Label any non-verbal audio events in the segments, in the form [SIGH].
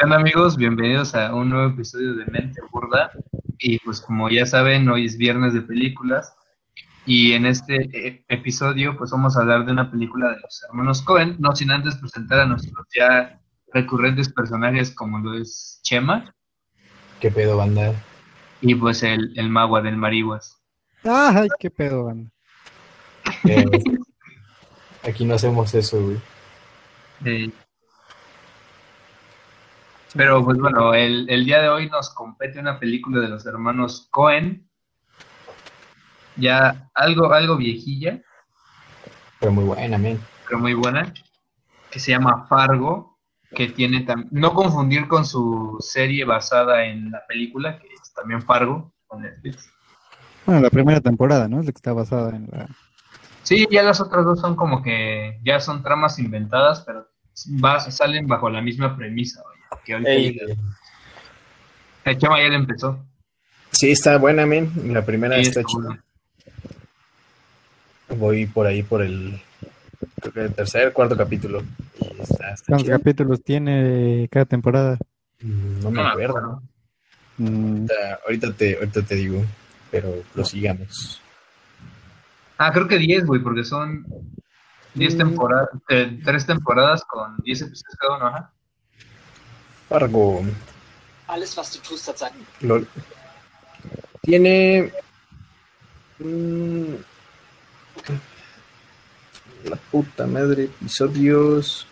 ¿Qué onda amigos? Bienvenidos a un nuevo episodio de Mente Burda. Y pues como ya saben, hoy es viernes de películas. Y en este eh, episodio pues vamos a hablar de una película de los hermanos Cohen, no sin antes presentar a nuestros ya recurrentes personajes como lo es Chema. ¿Qué pedo, banda? Y pues el, el magua del Marihuas. Ay, qué pedo, banda. Eh, aquí no hacemos eso, güey. Eh, pero pues bueno, el, el día de hoy nos compete una película de los hermanos Cohen. Ya algo, algo viejilla, Pero muy buena, men. pero muy buena, que se llama Fargo, que tiene no confundir con su serie basada en la película, que es también Fargo, con Netflix. Bueno, la primera temporada, ¿no? Es la que está basada en la... Sí, ya las otras dos son como que ya son tramas inventadas, pero va- salen bajo la misma premisa. vaya, que ahorita Ey, llega. El Chema ya le empezó. sí, está buena, men. La primera Sí, está está chida. Voy por ahí por el, creo que el tercer, cuarto capítulo. Y está, está ¿Cuántos capítulos tiene cada temporada? Mm, No me acuerdo. Mm, Ahorita, ahorita te, ahorita te digo, pero prosigamos. Ah, creo que 10, güey, porque son 10 Mm. temporadas, eh, 3 temporadas con 10 episodios cada uno, ajá. Fargo. Alles, was du tust, hat LOL. Tiene. mm, la puta madre, episodios.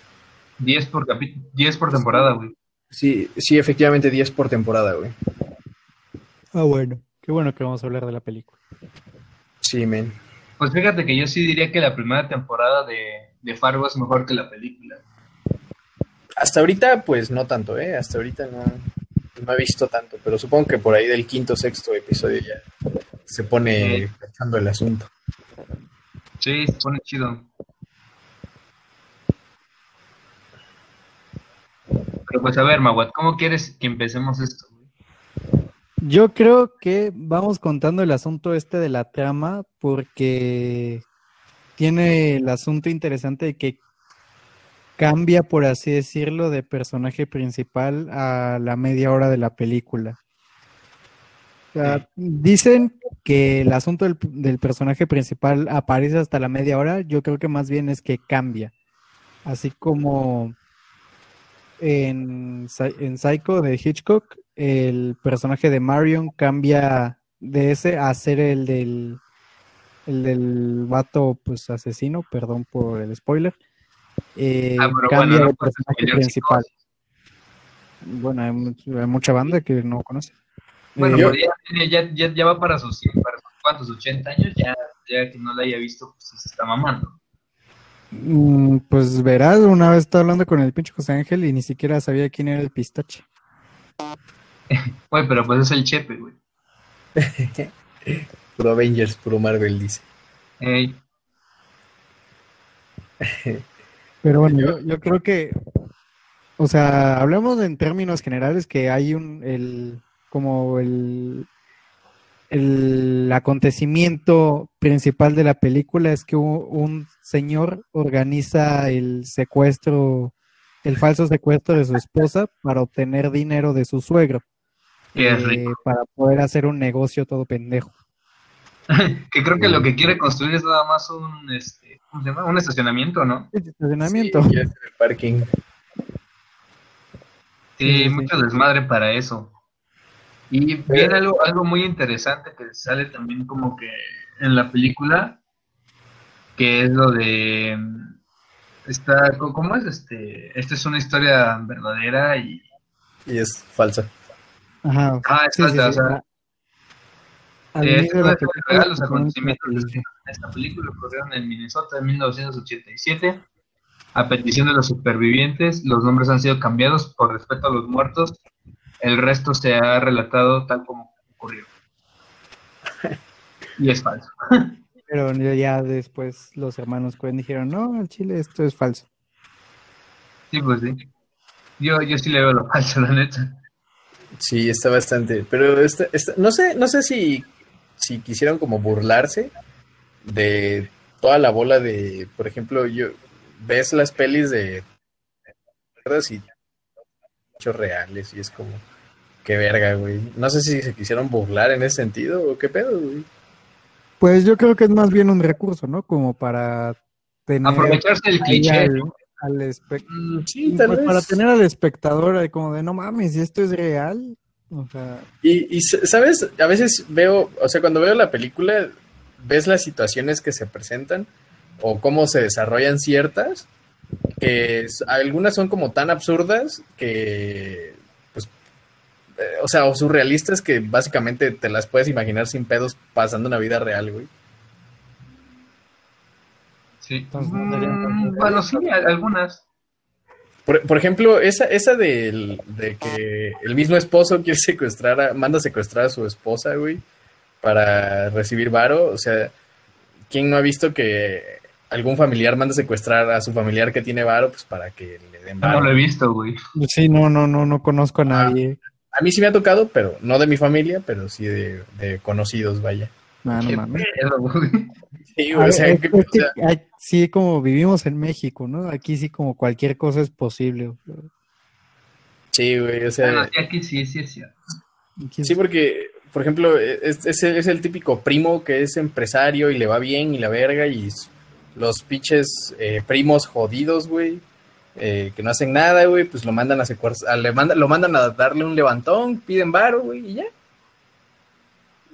10 por capítulo, 10 por temporada, güey. Sí, sí, efectivamente 10 por temporada, güey. Ah, bueno. Qué bueno que vamos a hablar de la película. Sí, men. Pues fíjate que yo sí diría que la primera temporada de, de Fargo es mejor que la película. Hasta ahorita, pues no tanto, ¿eh? Hasta ahorita no, no he visto tanto, pero supongo que por ahí del quinto sexto episodio ya se pone cachando el asunto. Sí, se pone chido. Pero pues a ver, Maguat, ¿cómo quieres que empecemos esto? Yo creo que vamos contando el asunto este de la trama porque tiene el asunto interesante de que cambia, por así decirlo, de personaje principal a la media hora de la película. O sea, dicen que el asunto del, del personaje principal aparece hasta la media hora, yo creo que más bien es que cambia. Así como en, en Psycho de Hitchcock, el personaje de Marion cambia de ese a ser el del, el del vato pues asesino, perdón por el spoiler. Eh, Ah, pero cambia bueno, no personaje principal. psicosis. Bueno, hay, much- hay mucha banda que no conoce. Bueno, Eh, pero ya, tiene- ya, ya, ya va para sus 100, para sus cuántos, 80 años, ya, ya que no la haya visto, pues se está mamando. Mm, Pues verás, una vez estaba hablando con el pinche José Ángel y ni siquiera sabía quién era el pistache. [LAUGHS] Güey, pero pues es el Chepe, güey. [LAUGHS] Puro Avengers, puro Marvel, dice. Ey, [LAUGHS] Pero bueno, yo, yo creo que, o sea, hablemos en términos generales que hay un, el, como el, el acontecimiento principal de la película es que un, señor organiza el secuestro, el falso secuestro de su esposa para obtener dinero de su suegro, eh, para poder hacer un negocio todo pendejo. [LAUGHS] Que creo que lo que quiere construir es nada más un, este, ¿cómo se llama? Un estacionamiento, ¿no? Estacionamiento. Sí, ya es en el parking. Sí, Sí, sí. mucho desmadre para eso. Y viene algo, algo muy interesante que sale también como que en la película, que es lo de está, ¿cómo es? Este, esta es una historia verdadera y Y es falsa. Ajá. ah, es Sí, falsa, sí. o sea, inicio de real, los acontecimientos de esta película ocurrieron en Minnesota en 1987. A petición de los supervivientes, los nombres han sido cambiados por respeto a los muertos. El resto se ha relatado tal como ocurrió. Y es falso. [LAUGHS] Pero ya después los hermanos Cohen dijeron, no, al chile esto es falso. Sí, pues sí. Yo, yo sí le veo lo falso, la neta. Sí, está bastante. Pero está, está- no sé, no sé si, si quisieron como burlarse de toda la bola de, por ejemplo, yo ves las pelis de y hechos reales y es como, qué verga, güey. No sé si se quisieron burlar en ese sentido o qué pedo, güey. Pues yo creo que es más bien un recurso, ¿no? Como para tener Aprovecharse del cliché. al, ¿no? al espe- Mm, Sí, tal pues vez. para tener al espectador ahí como de no mames, ¿y esto es real? O sea, Y, y, ¿sabes? A veces veo, o sea, cuando veo la película, ves las situaciones que se presentan o cómo se desarrollan ciertas, que algunas son como tan absurdas que, pues, eh, o sea, o surrealistas que básicamente te las puedes imaginar sin pedos pasando una vida real, güey. Sí. Entonces, Mm, bueno, sí, algunas. Por, por ejemplo, esa, esa del- de que el mismo esposo [LAUGHS] quiere secuestrar, a- manda a secuestrar a su esposa, güey, para recibir varo. O sea, ¿quién no ha visto que algún familiar manda a secuestrar a su familiar que tiene varo, pues para que le den No varo? lo he visto, güey. sí, no, no, no, no conozco a Ah. nadie. A mí sí me ha tocado, pero no de mi familia, pero sí de, de conocidos, vaya. No, no pedo, güey. Sí, A güey, o ver, sea, es- que- es o que sea, hay- sí, como vivimos en México, ¿no? Aquí sí como cualquier cosa es posible. sí, güey, o sea, Bueno, sí, aquí sí, sí es cierto. Aquí Sí, porque, por ejemplo, es, es el, es el típico primo que es empresario y le va bien y la verga y los pinches eh, primos jodidos, güey, eh, que no hacen nada, güey, pues lo mandan a secuestrar, le mandan, lo mandan a darle un levantón, piden varo, güey, y ya.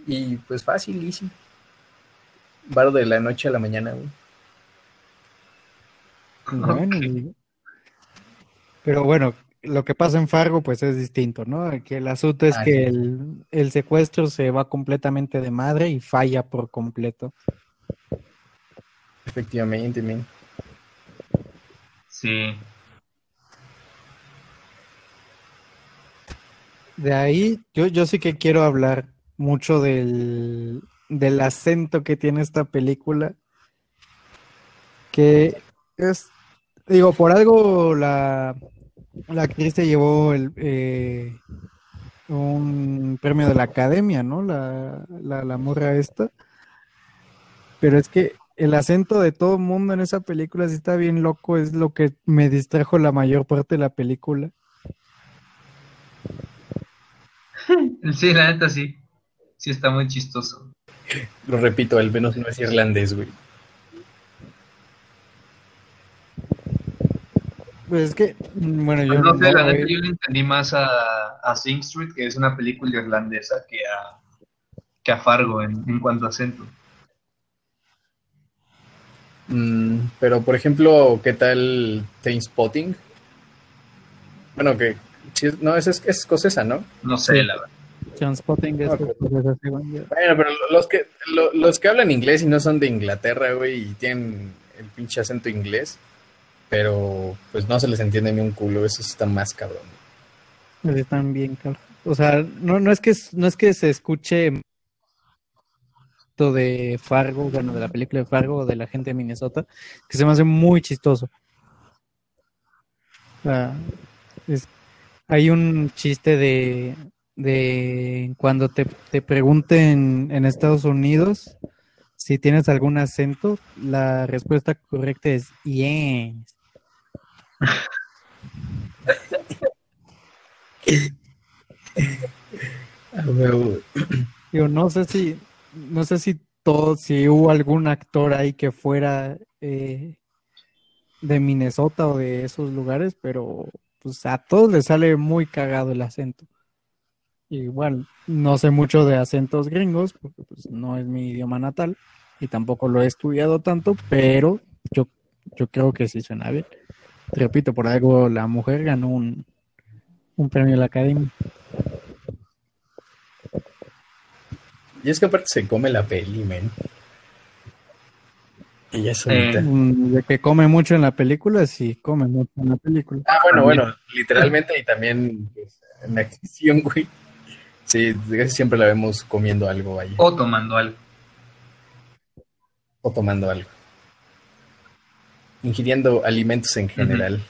Y pues fácil, easy. Varo de la noche a la mañana, güey. Bueno, y- pero bueno, lo que pasa en Fargo pues es distinto, ¿no? Que el asunto es Ah, que el, el secuestro se va completamente de madre y falla por completo. Efectivamente, men. Sí. De ahí yo, yo sí que quiero hablar mucho del, del acento que tiene esta película, que es, digo, por algo la, la actriz se llevó el, eh, un premio de la academia, ¿no? La, la, la morra esta. Pero es que el acento de todo mundo en esa película sí está bien loco, es lo que me distrajo la mayor parte de la película. Sí, la neta sí. Sí está muy chistoso. [LAUGHS] Lo repito, al menos no es irlandés, güey. Pues es que, bueno, yo Pues no sé, la no, neta yo le entendí más a, a Sing Street, que es una película irlandesa, que a, que a Fargo en, en cuanto a acento. Mm, pero, por ejemplo, ¿qué tal Spotting? Bueno, que no, es, es escocesa, ¿no? No sé, la verdad. Transpotting es según yo. Bueno, pero los que, lo- los que hablan inglés y no son de Inglaterra, güey, y tienen el pinche acento inglés, pero pues no se les entiende ni un culo, eso sí está más cabrón. Pues están bien, cabrón. O sea, no, no es que no es que se escuche esto de Fargo, bueno, de la película de Fargo o de la gente de Minnesota, que se me hace muy chistoso. O sea, es- hay un chiste de, de cuando te, te pregunten en Estados Unidos si tienes algún acento, la respuesta correcta es yes. [LAUGHS] Digo, no sé si, no sé si todo, si hubo algún actor ahí que fuera eh, de Minnesota o de esos lugares, pero pues a todos les sale muy cagado el acento. Igual, no sé mucho de acentos gringos, porque pues no es mi idioma natal y tampoco lo he estudiado tanto, pero yo, yo creo que sí suena bien. Repito, por algo la mujer ganó un, un premio de la academia. Y es que aparte se come la peli, men. Ella Eh, solita. Mm, De que come mucho en la película, sí, come mucho en la película. Ah, bueno, también. bueno, literalmente y también pues, en la acción, güey. Sí, casi siempre la vemos comiendo algo ahí O tomando algo. o tomando algo. Ingiriendo alimentos en general.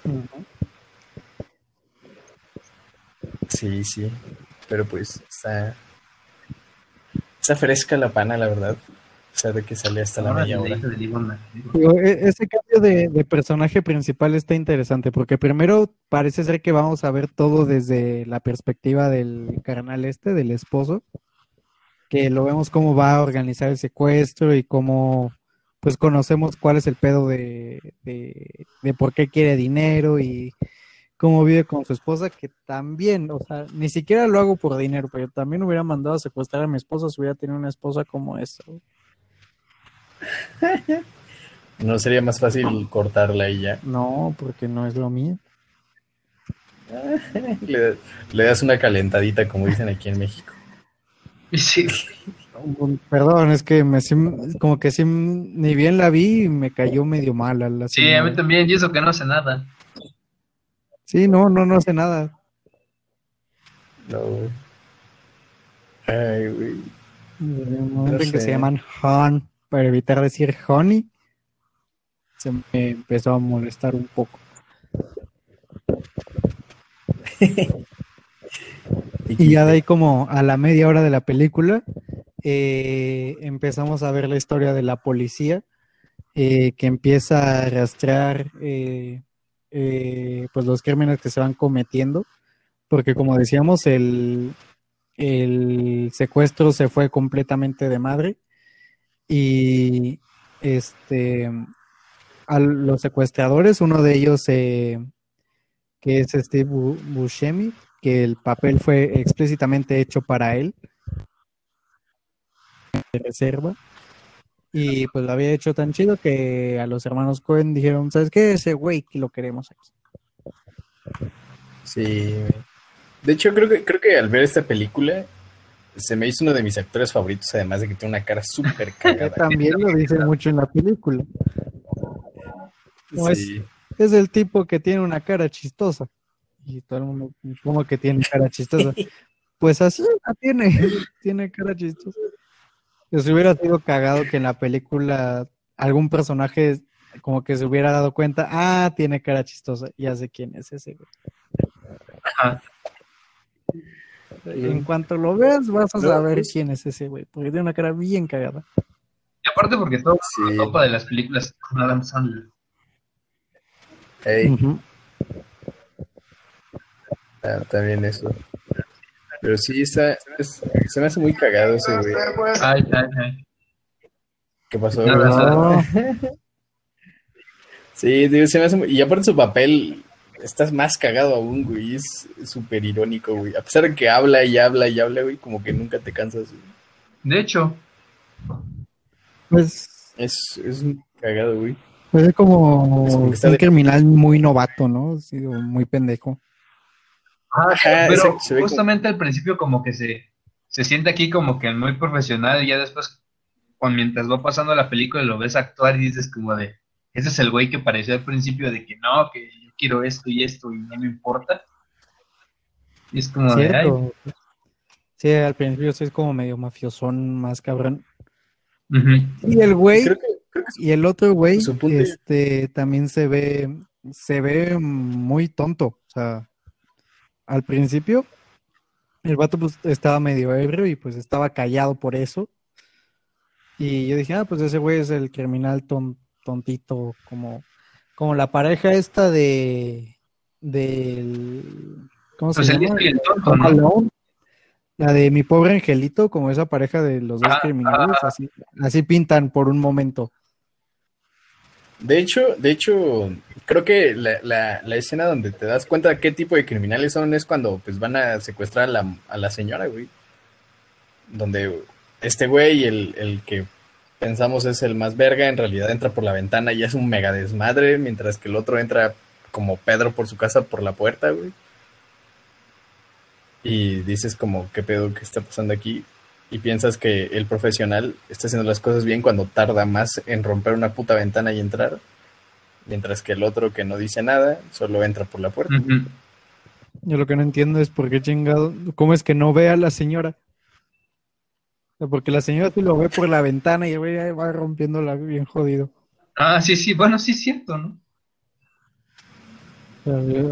Sí, sí. Pero pues está. Está fresca la pana, la verdad. O sea, de que sale hasta la media hora. e- ese cambio de personaje principal está interesante, porque primero parece ser que vamos a ver todo desde la perspectiva del carnal este, del esposo, que lo vemos cómo va a organizar el secuestro y cómo pues conocemos cuál es el pedo de, de, de por qué quiere dinero y cómo vive con su esposa, que también, o sea, ni siquiera lo hago por dinero, pero también hubiera mandado a secuestrar a mi esposa si hubiera tenido una esposa como esa. [LAUGHS] ¿No sería más fácil cortarla y ya? No, porque no es lo mío. [LAUGHS] Le, le das una calentadita, como dicen aquí en México. Sí. Perdón, es que me como que sí, ni bien la vi y me cayó medio mal a la Sí, a mí también, y eso que no hace nada. Sí, no, no, no hace nada. No, güey. Ay, güey. Que se llaman Han, para evitar decir honey, se me empezó a molestar un poco. [LAUGHS] Y ya de ahí como a la media hora de la película eh, empezamos a ver la historia de la policía eh, que empieza a rastrear eh, eh, pues los crímenes que se van cometiendo porque como decíamos el, el secuestro se fue completamente de madre y este a los secuestradores uno de ellos eh, que es Steve Bu- Buscemi que el papel fue explícitamente hecho para él de reserva y pues lo había hecho tan chido que a los hermanos Cohen dijeron sabes qué ese güey que lo queremos aquí Sí. De hecho, creo que, creo que al ver esta película se me hizo uno de mis actores favoritos, además de que tiene una cara súper [LAUGHS] cagada. también lo dice mucho en la película No, Sí. es el tipo que tiene una cara chistosa y todo el mundo como que tiene cara chistosa [LAUGHS] pues así la tiene [LAUGHS] tiene cara chistosa si hubiera sido cagado que en la película algún personaje como que se hubiera dado cuenta ah tiene cara chistosa ya sé quién es ese güey Ajá. En cuanto lo veas vas a saber quién es ese güey porque tiene una cara bien cagada Y aparte porque todo Sí. la topa de las películas con Adam Sandler. Ey, ah, también eso. Pero sí, está, es- se me hace muy cagado ese güey. Ay, ay, ay. ¿Qué pasó? No, [LAUGHS] Sí, tío, se me hace muy... Y aparte su papel, estás más cagado aún, güey. Es súper irónico, güey. A pesar de que habla y habla y habla, güey, como que nunca te cansas. güey. De hecho, pues Es, es muy cagado, güey. Pues es como Es como que está un de- criminal muy novato, ¿no? Sí, muy pendejo. Ajá, pero se como- justamente al principio como que se, se siente aquí como que muy profesional y ya después, cuando mientras va pasando la película lo ves actuar y dices como de, ese es el güey que pareció al principio de que no, que quiero esto y esto y no me importa. Y es como de, ay, Cierto. Sí, al principio sí es como medio mafiosón, más cabrón. Y el güey, Creo que, creo que y el otro güey, este, también se ve, se ve muy tonto. O sea, al principio, el vato pues estaba medio ebrio y pues estaba callado por eso. Y yo dije, ah, pues ese güey es el criminal ton- tontito, como, como la pareja esta de, del, ¿cómo se Pues el llama? listo y el tonto, Home ¿no? Alone. La de mi pobre angelito, como esa pareja de los dos Ah, criminales, ah. así, así pintan por un momento. De hecho, de hecho, creo que la, la, la escena donde te das cuenta de qué tipo de criminales son es cuando pues van a secuestrar a la, a la señora, güey. Donde este güey, el, el que pensamos es el más verga, en realidad entra por la ventana y es un mega desmadre, mientras que el otro entra como Pedro por su casa por la puerta, güey. Y dices como, ¿qué pedo que está pasando aquí? Y piensas que el profesional está haciendo las cosas bien cuando tarda más en romper una puta ventana y entrar, mientras que el otro que no dice nada solo entra por la puerta. Yo lo que no entiendo es por qué chingado, cómo es que no ve a la señora. Porque la señora sí lo ve por la ventana y el güey va rompiéndola bien jodido. Ah, sí, sí, bueno, sí es cierto, ¿no?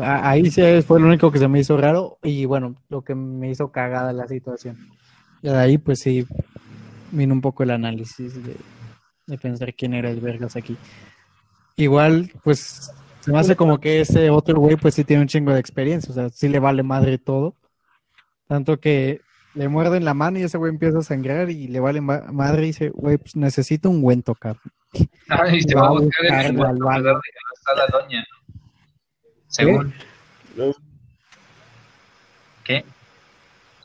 A- Ahí sí fue lo único que se me hizo raro y bueno, lo que me hizo cagada la situación. Y de ahí pues sí vino un poco el análisis de, de pensar quién era el vergas aquí. igual, pues, se me hace como que ese otro güey, pues sí tiene un chingo de experiencia, o sea, sí le vale madre todo. Tanto que le muerden la mano y ese güey empieza a sangrar y le vale ma- madre y dice, güey, pues necesito un ungüento, cabrón. [LAUGHS] Ah, y se Va va a a buscar el no está la doña. Según. ¿Qué?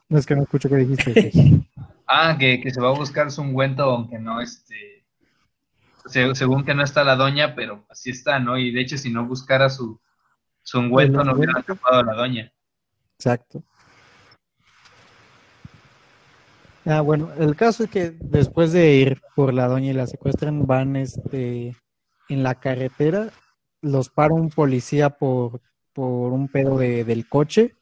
No es que no escucho qué dijiste. [LAUGHS] Ah, que, que se va a buscar su ungüento, aunque no, este, se- según que no está la doña, pero así está, ¿no? Y de hecho, si no buscara su, su ungüento, El no hubiera atrapado a la doña. Exacto. Ah, bueno, el caso es que después de ir por la doña y la secuestran, van este en la carretera, los para un policía por, por un pedo de- del coche.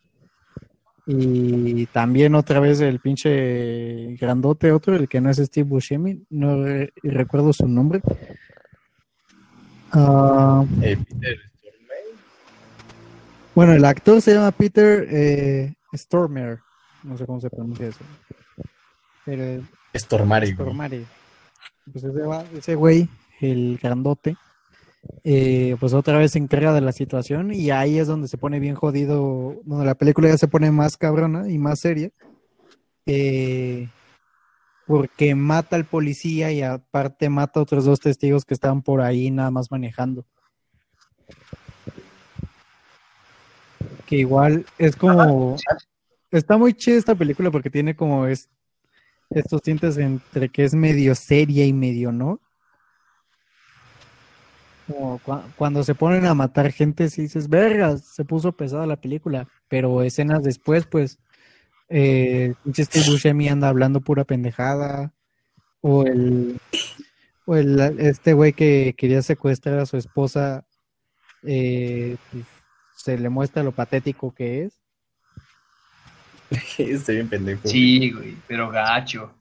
Y también otra vez el pinche grandote, otro, el que no es Steve Buscemi, no re- recuerdo su nombre. Ah, eh, Peter Stormare. bueno, el actor se llama Peter eh, Stormare, no sé cómo se pronuncia eso. Pero Stormare. Pues ese, va- ese güey, el grandote, eh, pues otra vez se encarga de la situación y ahí es donde se pone bien jodido, donde la película ya se pone más cabrona y más seria, eh, porque mata al policía y aparte mata a otros dos testigos que estaban por ahí nada más manejando. Que igual es como... Está muy chida esta película porque tiene como es, estos tintes entre que es medio seria y medio no. Cuando se ponen a matar gente, si dices, verga, se puso pesada la película. Pero escenas después, pues, eh, Steve Buscemi anda hablando pura pendejada. O el, o el este güey que quería secuestrar a su esposa, eh, pues, se le muestra lo patético que es. [LAUGHS] Estoy bien pendejo. Sí, güey, pero gacho.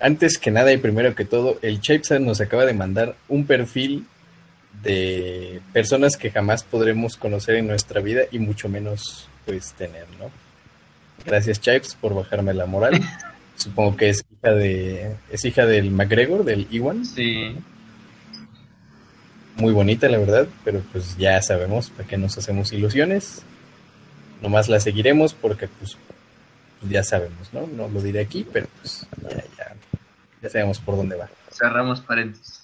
Antes que nada y primero que todo, el Chapsa nos acaba de mandar un perfil de personas que jamás podremos conocer en nuestra vida y mucho menos pues tener, ¿no? Gracias Chipes por bajarme la moral. [LAUGHS] Supongo que es hija de es hija del McGregor, del Iwan, Sí. muy bonita la verdad, pero pues ya sabemos para qué nos hacemos ilusiones. Nomás la seguiremos porque pues ya sabemos, ¿no? No lo diré aquí, pero pues ya ya ya sabemos por dónde va. Cerramos paréntesis.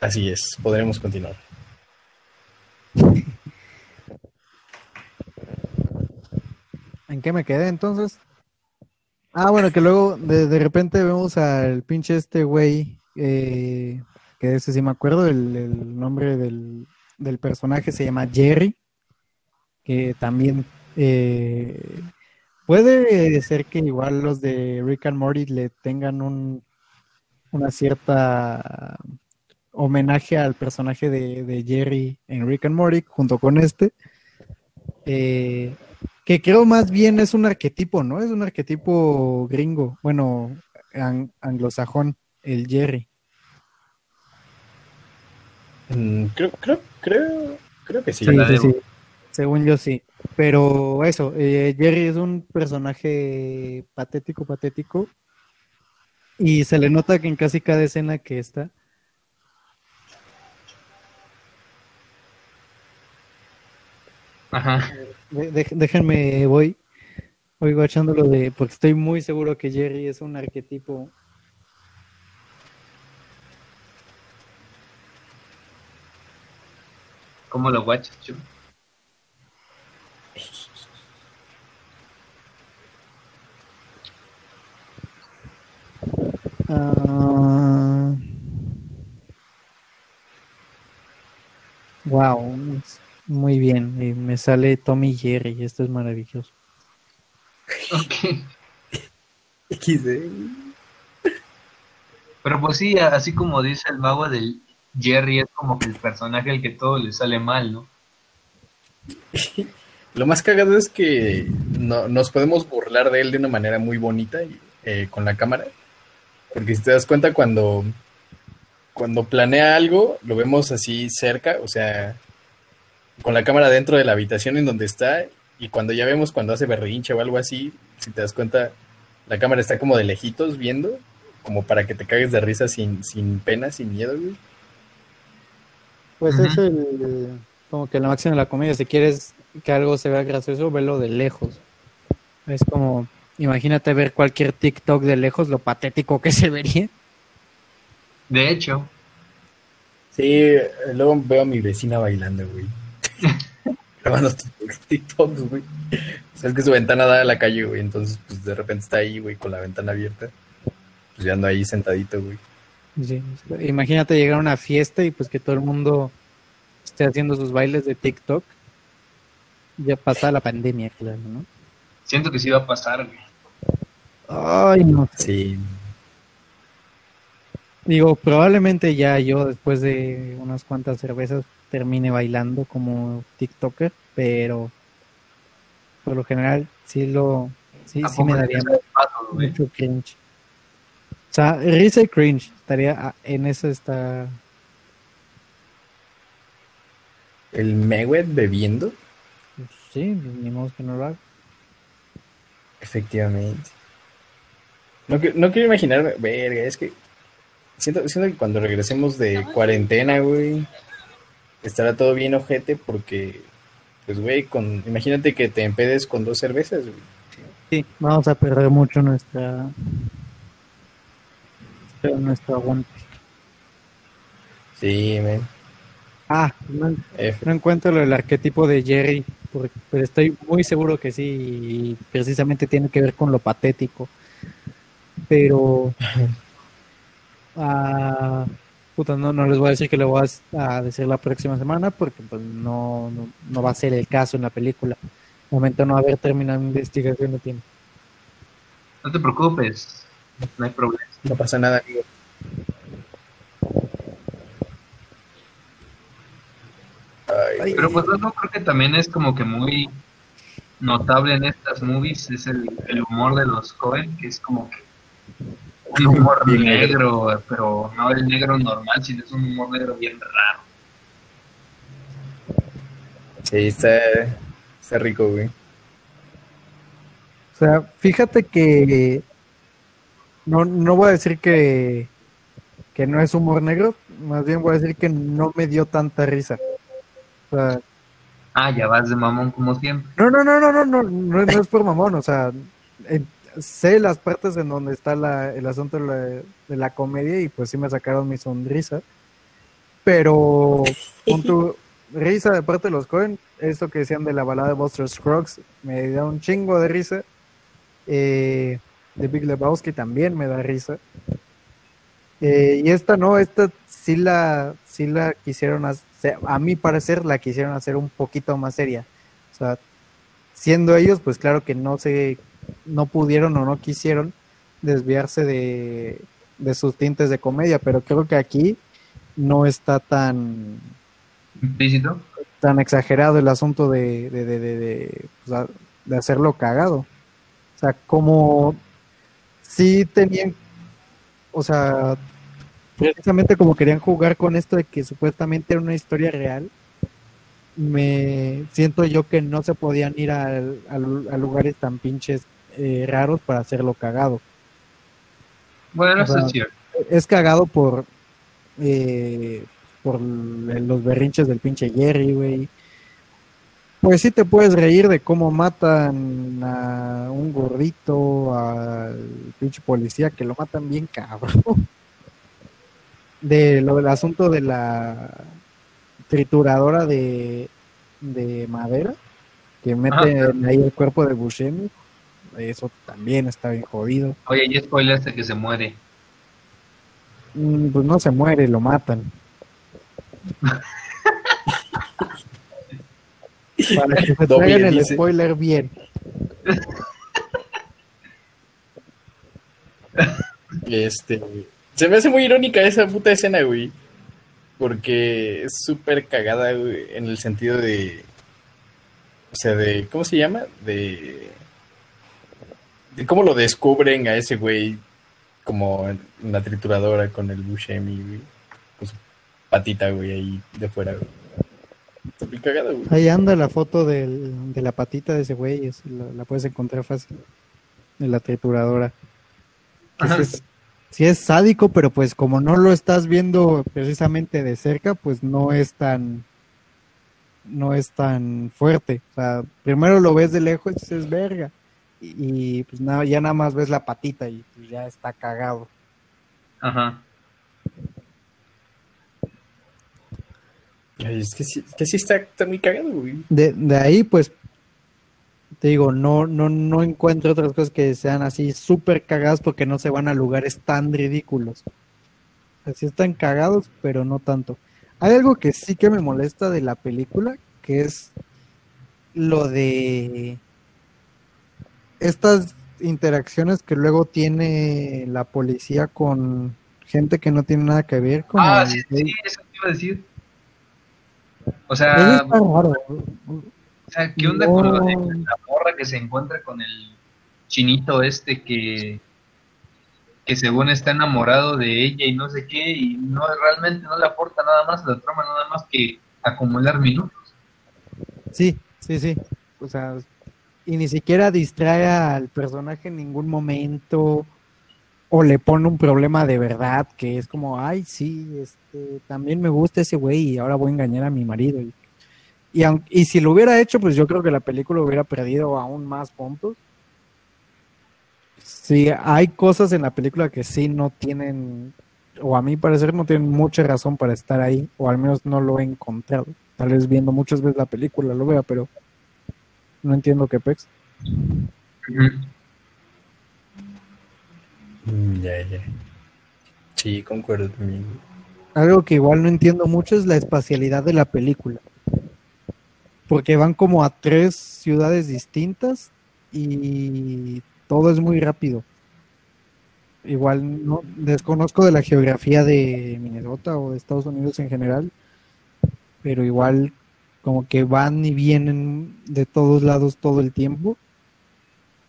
Así es, podremos continuar. ¿En qué me quedé entonces? Ah, bueno, que luego de, de repente vemos al pinche este güey, eh, que ese sí me acuerdo, el, el nombre del, del personaje se llama Jerry, que también eh, puede ser que igual los de Rick and Morty le tengan un, una cierta homenaje al personaje de, de Jerry en Rick and Morty junto con este. Eh, que creo más bien es un arquetipo, ¿no? Es un arquetipo gringo, bueno, an- anglosajón, el Jerry. Mm, creo, creo, creo, creo que sí. Sí, sí. Según yo sí. Pero eso, eh, Jerry es un personaje patético, patético. Y se le nota que en casi cada escena que está. Ajá. De- de- déjenme, voy, voy guachándolo de, porque estoy muy seguro que Jerry es un arquetipo. ¿Cómo lo guachas, Chu? Ah, wow, muy bien. y me sale Tommy Jerry, esto es maravilloso. Ok. Pero pues sí, así como dice el mago del Jerry, es como que el personaje al que todo le sale mal, ¿no? [LAUGHS] Lo más cagado es que no, nos podemos burlar de él de una manera muy bonita y, eh, con la cámara. Porque si te das cuenta, cuando, cuando planea algo, lo vemos así cerca, o sea, con la cámara dentro de la habitación en donde está. Y cuando ya vemos cuando hace berrinche o algo así, si te das cuenta, la cámara está como de lejitos viendo, como para que te cagues de risa sin, sin pena, sin miedo, güey. Pues Ujú. es el, como que la máxima de la comedia. Si quieres que algo se vea gracioso, velo de lejos. Es como, imagínate ver cualquier TikTok de lejos, lo patético que se vería. De hecho, Sí, luego veo a mi vecina bailando, güey. [LAUGHS] Grabando TikToks, güey. O sea, es que su ventana da a la calle, güey. Entonces, pues de repente está ahí, güey, con la ventana abierta. Pues ya ando ahí sentadito, güey. Sí, Imagínate llegar a una fiesta y pues que todo el mundo esté haciendo sus bailes de TikTok. Ya pasa la pandemia, claro, ¿no? siento que sí va a pasar, güey. Ay, no sé. Sí. Digo, probablemente ya yo después de unas cuantas cervezas termine bailando como TikToker, pero por lo general sí lo sí, ¿A sí me daría paso, mucho cringe. O sea, risa y cringe estaría en eso está El Mewet bebiendo, sí, ni modo que no lo haga. efectivamente. No, no quiero imaginarme, verga, es que siento, siento que cuando regresemos de cuarentena, güey, estará todo bien ojete porque, pues, güey, con, imagínate que te empedes con dos cervezas, güey. Sí, vamos a perder mucho nuestra nuestro aguante. Sí, men. Ah, no, encuentro del arquetipo de Jerry, porque, pero estoy muy seguro que sí, y precisamente tiene que ver con lo patético. Pero, ah, puta, no, no les voy a decir que lo voy a, a decir la próxima semana, porque pues no, no, no va a ser el caso en la película. De momento no haber terminado mi investigación de tiempo. No te preocupes, no hay problema. No pasa nada, amigo. Ay, Pero pues algo creo que también es como que muy notable en estas movies es el, el humor de los Cohen, que es como que un humor Bien negro, pero no el negro normal, sino es un humor negro bien raro. sí, está, está rico, güey. O sea, fíjate que no, no voy a decir que, que no es humor negro, más bien voy a decir que no me dio tanta risa. O sea, Ah, ya vas de mamón como siempre. no, no, no, no, no, no, no, no es por mamón, o sea, en- sé las partes en donde está la, el asunto de la, de la comedia y pues sí me sacaron mi sonrisa, pero [LAUGHS] con tu risa de parte de los Cohen, esto que decían de la balada de Buster Scruggs, me da un chingo de risa. Eh, de Big Lebowski también me da risa. Eh, y esta no, esta sí la, sí la quisieron hacer, a mi parecer la quisieron hacer un poquito más seria. O sea, siendo ellos, pues claro que no se, no pudieron o no quisieron desviarse de, de sus tintes de comedia, pero creo que aquí no está tan, Implícito. tan exagerado el asunto de, de, de, de, hacerlo cagado. O sea, como sí tenían, o sea, precisamente como querían jugar con esto de que supuestamente era una historia real, me siento yo que no se podían ir al- al- a, lugares tan pinches eh, raros para hacerlo cagado. Bueno, O es cierto. Es cagado por eh, por los berrinches del pinche Jerry, güey. Pues sí te puedes reír de cómo matan a un gordito, al pinche policía, que lo matan bien cabrón. De lo del asunto de la trituradora de, de madera, que meten ahí el cuerpo de Buscemi. Eso también está bien jodido. Oye, ya spoilaste que se muere. Mm, Pues no se muere, lo matan. Para que se [LAUGHS] traigan el dice. spoiler bien. Este, se me hace muy irónica esa puta escena, güey. Porque es súper cagada, güey, en el sentido de. O sea, de. ¿Cómo se llama? De. Cómo lo descubren a ese güey. Como en la trituradora con el Buscemi, güey. Con su patita, güey, ahí de fuera, güey. Está güey. Ahí anda la foto del- de la patita de ese güey, es- la, la puedes encontrar fácil. De la trituradora. Ajá. sí es, sí es sádico, pero pues como no lo estás viendo precisamente de cerca, pues no es tan no es tan fuerte. O sea, primero lo ves de lejos y dices verga. Y, y, pues nada, ya nada más ves la patita y pues ya está cagado. Ajá. Ay, es que sí, es que sí está, está muy cagado, güey. De, de ahí, pues, te digo, no, no, no encuentro otras cosas que sean así súper cagadas porque no se van a lugares tan ridículos. Así están cagados, pero no tanto. Hay algo que sí que me molesta de la película, que es lo de estas interacciones que luego tiene la policía con gente que no tiene nada que ver con Ah, el- sí, sí, eso te iba a decir. O Eso sea, está raro. o sea, ¿qué onda con la morra que se encuentra con el chinito este que, que según está enamorado de ella y no sé qué, y no realmente no le aporta nada más a la trama, nada más que acumular minutos? Sí, sí, sí. O sea, y ni siquiera distrae al personaje en ningún momento o le pone un problema de verdad que es como, ay, sí, este, también me gusta ese güey y ahora voy a engañar a mi marido. Y, y, y si lo hubiera hecho, pues yo creo que la película hubiera perdido aún más puntos. Sí, hay cosas en la película que sí no tienen, o a mi parecer no tienen mucha razón para estar ahí, o al menos no lo he encontrado. Tal vez viendo muchas veces la película lo vea, pero no entiendo qué pex. Mm, Ya, ya. Sí, concuerdo también. Algo que igual no entiendo mucho es la espacialidad de la película. Porque van como a tres ciudades distintas y todo es muy rápido. Igual no desconozco de la geografía de Minnesota o de Estados Unidos en general, pero igual como que van y vienen de todos lados todo el tiempo.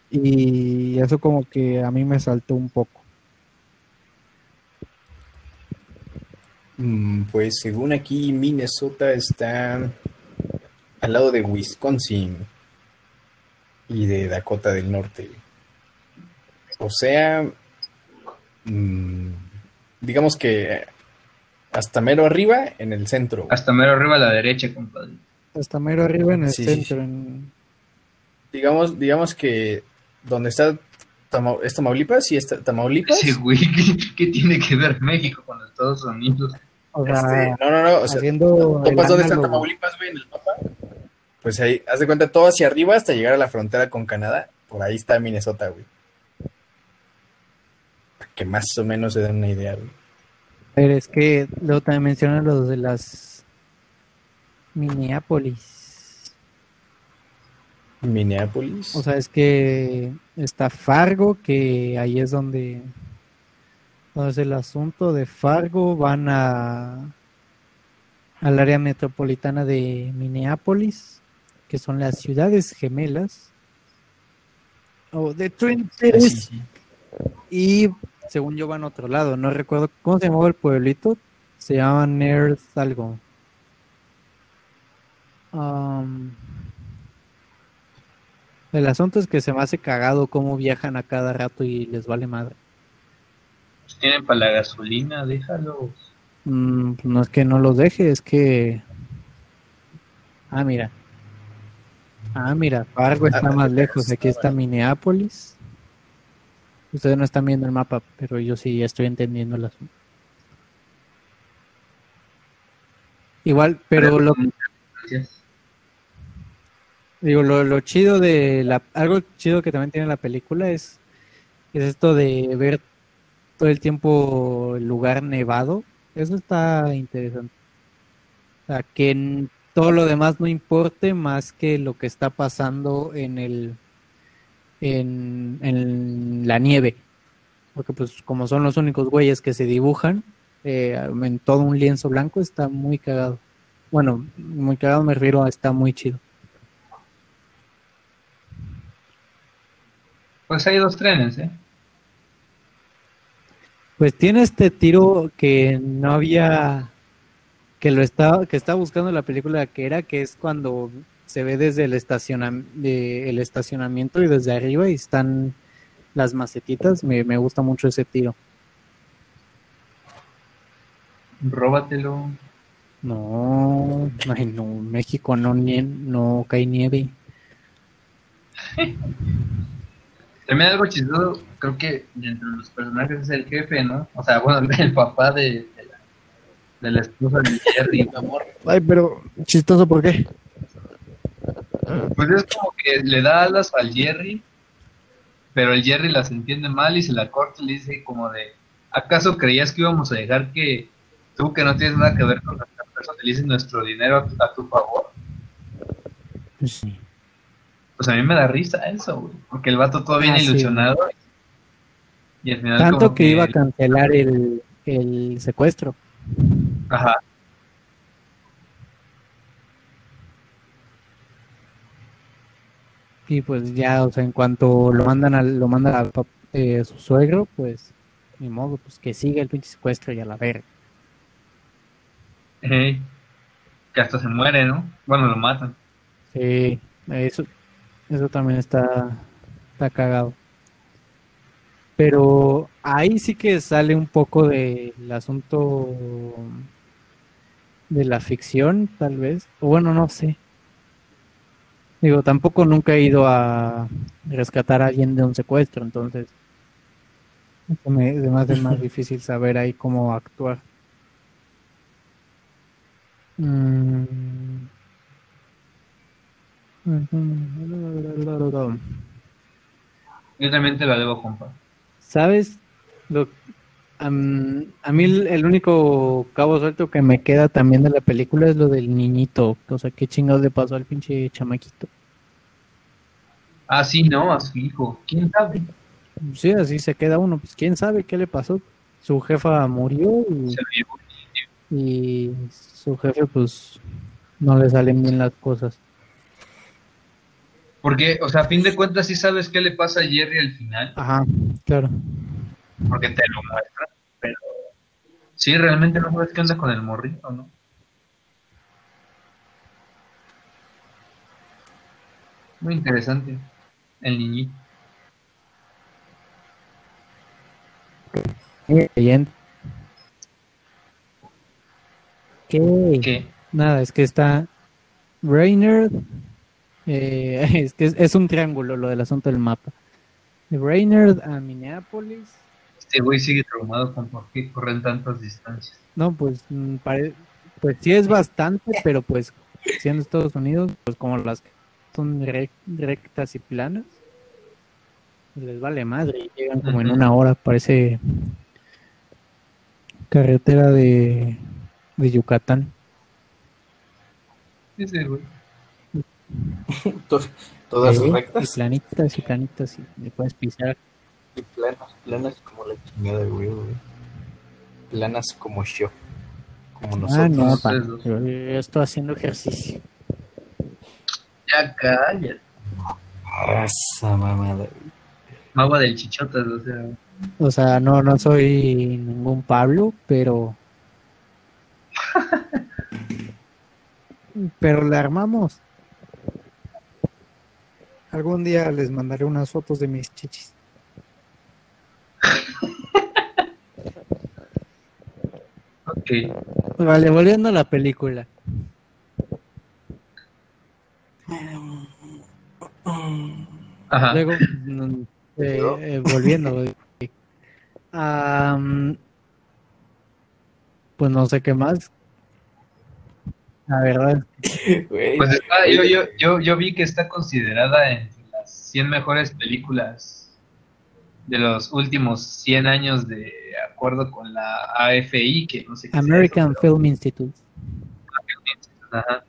Y eso como que a mí me saltó un poco. Mm, Pues según aquí, Minnesota está al lado de Wisconsin y de Dakota del Norte. O sea, mm, digamos que hasta mero arriba en el centro. Hasta mero arriba a la derecha, compadre. Hasta mero arriba en el Sí, sí, centro. sí. en- Digamos, digamos que donde está Tama- ¿es Tamaulipas? Sí, está Tamaulipas. Ese güey, ¿qué, qué tiene que ver México con los Estados Unidos? O sea, Este, no, no, no. O sea, haciendo el ¿Topas dónde está. Tamaulipas, güey, en el mapa? Pues ahí, haz de cuenta todo hacia arriba hasta llegar a la frontera con Canadá. Por ahí está Minnesota, güey. Para que más o menos se den una idea, güey. Ver, es que luego también mencionan los de las Minneapolis. Minneapolis. O sea, es que está Fargo, que ahí es donde, donde es el asunto de Fargo. Van a al área metropolitana de Minneapolis, que son las ciudades gemelas. O de Twin Ah, Cities. Y según yo van a otro lado, no recuerdo cómo se llamaba el pueblito. Se llama Nerd algo. Am, el asunto es que se me hace cagado cómo viajan a cada rato y les vale madre. Pues tienen para la gasolina, déjalos. Mm, no es que no los deje, es que... Ah, mira. Ah, mira, Fargo está Ah, más ah, lejos. Aquí está está Minneapolis. Ustedes no están viendo el mapa, pero yo sí estoy entendiendo el asunto. Igual, pero lo, Gracias. Digo, lo, lo chido de la, algo chido que también tiene la película es, es esto de ver todo el tiempo el lugar nevado. Eso está interesante. O sea, que todo lo demás no importe más que lo que está pasando en el en, en la nieve. Porque pues como son los únicos güeyes que se dibujan eh, en todo un lienzo blanco, está muy cagado. Bueno, muy cagado me refiero a está muy chido. Pues hay dos trenes, ¿eh? Pues tiene este tiro que no había, que lo estaba, que estaba buscando la película que era, que es cuando se ve desde el, estaciona- de- el estacionamiento y desde arriba y están las macetitas. Me, me gusta mucho ese tiro. Róbatelo. No, ay, no, México no, nie- no cae nieve. [LAUGHS] También algo chistoso, creo que entre los personajes es el jefe, ¿no? O sea, bueno, [LAUGHS] el papá de, de la, de la esposa de Jerry. [LAUGHS] Ay, pero chistoso, ¿por qué? Pues es como que le da alas al Jerry, pero el Jerry las entiende mal y se la corta y le dice como de, ¿acaso creías que íbamos a dejar que tú que no tienes nada que ver con nuestra empresa utilices nuestro dinero a tu, a tu favor? Pues sí. Pues a mí me da risa eso, güey, porque el vato todo bien Ah, sí. ilusionado y al final Tanto como que iba a cancelar el, el secuestro. Ajá. Y pues ya, o sea, en cuanto lo mandan al, lo mandan a eh, su suegro, pues ni modo, pues que siga el pinche secuestro y a la verga. Que hasta se muere, ¿no? Bueno, lo matan. Sí, eso, eso también está, está cagado. Pero ahí sí que sale un poco del asunto de la ficción, tal vez. O bueno, no sé. Digo, tampoco nunca he ido a rescatar a alguien de un secuestro, entonces se me, se me hace más [LAUGHS] difícil saber ahí cómo actuar. Mm. Yo también te la debo, compa. ¿Sabes? Lo, a mí el, el único cabo suelto que me queda también de la película es lo del niñito. O sea, qué chingados le pasó al pinche chamaquito. Ah, sí, no, a su hijo. ¿Quién sabe? Sí, así se queda uno. Pues quién sabe qué le pasó. Su jefa murió Se y su jefe pues no le salen bien las cosas. Porque, o sea, a fin de cuentas sí sabes qué le pasa a Jerry al final, Ajá, claro. porque te lo muestran, pero sí, realmente no sabes qué onda con el morrito, ¿no? Muy interesante, el niñito. Leyenda. ¿Qué? ¿Qué? Nada, es que está Brainerd. Eh, [LAUGHS] es que es, es un triángulo lo del asunto del mapa. De Brainerd a Minneapolis. Este güey sigue traumado con por qué corren tantas distancias. No, pues mm, pare- pues sí es bastante, pero pues siendo Estados Unidos, pues como las que son rec- rectas y planas, les vale madre y llegan como en una hora, parece carretera de, de Yucatán. Ese güey. [LAUGHS] To- Todas Sí, Y rectas planitas y planitas y le puedes pisar. y planas, planas como la chingada, güey, güey. Planas como yo, como Ah, nosotros. no, pa, yo estoy haciendo ejercicio. Ya cállate. Esa mamada, güey. Magua del chichotas, o sea. O sea, no, no soy ningún Pablo, pero. [LAUGHS] pero le armamos. Algún día les mandaré unas fotos de mis chichis. Ok. Vale, volviendo a la película. Ajá. Luego, mm, eh, eh, volviendo. [LAUGHS] am, pues no sé qué más. La verdad, [LAUGHS] Pues está, yo, yo, yo, yo vi que está considerada entre las 100 mejores películas de los últimos 100 años de acuerdo con la AFI, que no sé qué sea American eso, pero- Film Institute. Ajá.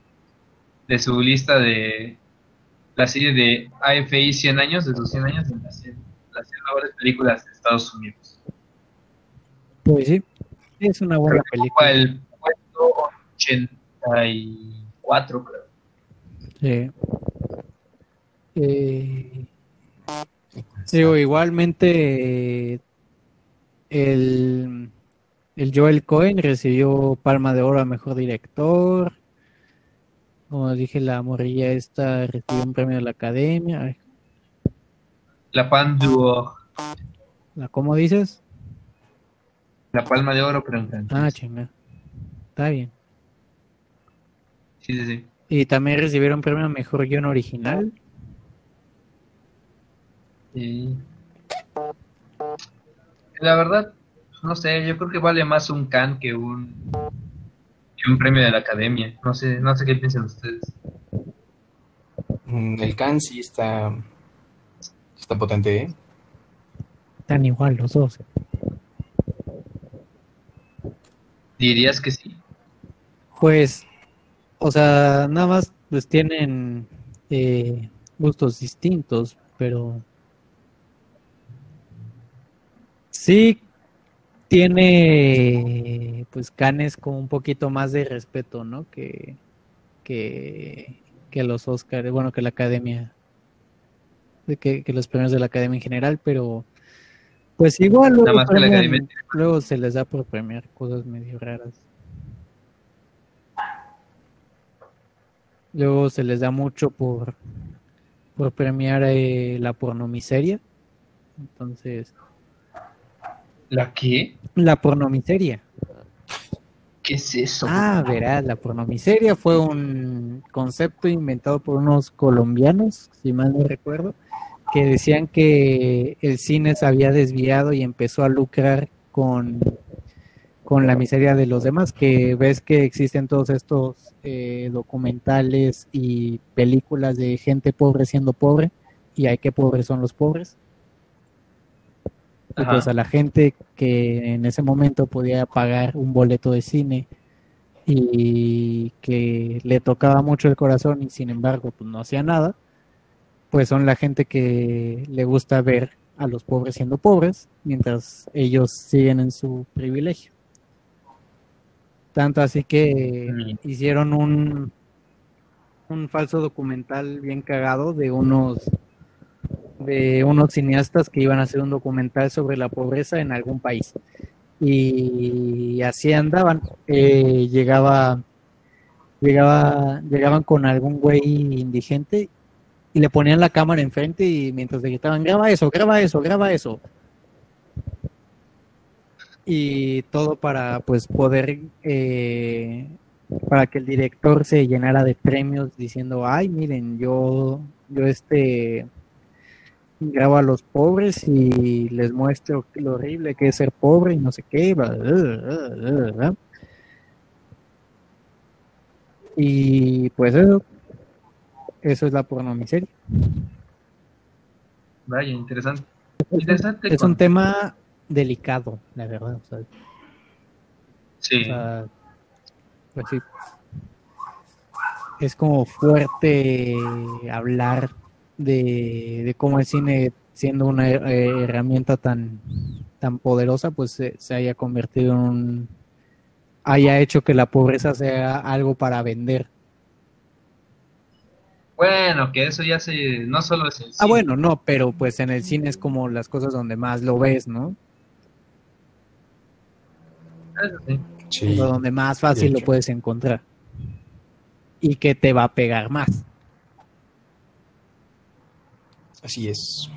de su lista de la serie de AFI 100 años, de sus 100 años, de las 100, las 100 mejores películas de Estados Unidos. Pues sí, es una buena película. el puesto 84, creo. Sí. Eh, digo, igualmente el, el Joel Cohen recibió Palma de Oro a Mejor Director. Como dije, la morrilla esta recibió un premio de la Academia. Ay, La Pan d'Or, ¿la- ¿Cómo dices? la Palma de Oro, pero en francés. Ah, chinga. Está bien. Sí, sí, sí. Y también recibieron premio a mejor guion original. Y... La verdad, no sé, yo creo que vale más un can que un que un premio de la academia. No sé, no sé qué piensan ustedes. Mm, El Can sí está, está potente, ¿eh? Están igual los dos. ¿Dirías que sí? Pues, o sea, nada más pues tienen eh, gustos distintos, pero sí tiene pues Canes con un poquito más de respeto, ¿no? Que, que, que los Oscars, bueno, que la Academia, de que, que los premios de la Academia en general, pero pues igual premian- luego se les da por premiar cosas medio raras. Luego se les da mucho por, por premiar eh, la pornomiseria. Entonces, ¿La qué? la pornomiseria. ¿Qué es eso? Ah, verás, la pornomiseria fue un concepto inventado por unos colombianos, si mal no recuerdo, que decían que el cine se había desviado y empezó a lucrar con, con la miseria de los demás, que ves que existen todos estos eh, documentales y películas de gente pobre siendo pobre, y hay que pobres son los pobres. Y pues a la gente que en ese momento podía pagar un boleto de cine y que le tocaba mucho el corazón y sin embargo pues no hacía nada, pues son la gente que le gusta ver a los pobres siendo pobres mientras ellos siguen en su privilegio. Tanto así que Mm. hicieron un, un falso documental bien cagado de unos de unos cineastas que iban a hacer un documental sobre la pobreza en algún país. Y así andaban. Eh, llegaba, llegaba, llegaban con algún güey indigente y le ponían la cámara enfrente y mientras le gritaban, graba eso, graba eso, graba eso. Y todo para pues poder eh, para que el director se llenara de premios diciendo, ay, miren, yo, yo este grabo a los pobres y les muestro lo horrible que es ser pobre y no sé qué. bla, bla, bla, bla, bla. Y pues eso, eso es la pornomiseria. Vaya, interesante. Interesante. Es un tema delicado, la verdad. o sea, Sí. O sea, pues sí. Es como fuerte hablar de, de cómo el cine, siendo una eh, herramienta tan, tan poderosa, pues se, se haya convertido en un... haya hecho que la pobreza sea algo para vender. Bueno, que eso ya se. No solo es el Ah, cine. bueno, no, pero pues en el cine es como las cosas donde más lo ves, ¿no? Sí. Sí. O donde más fácil lo puedes encontrar. Y que te va a pegar más. Así es.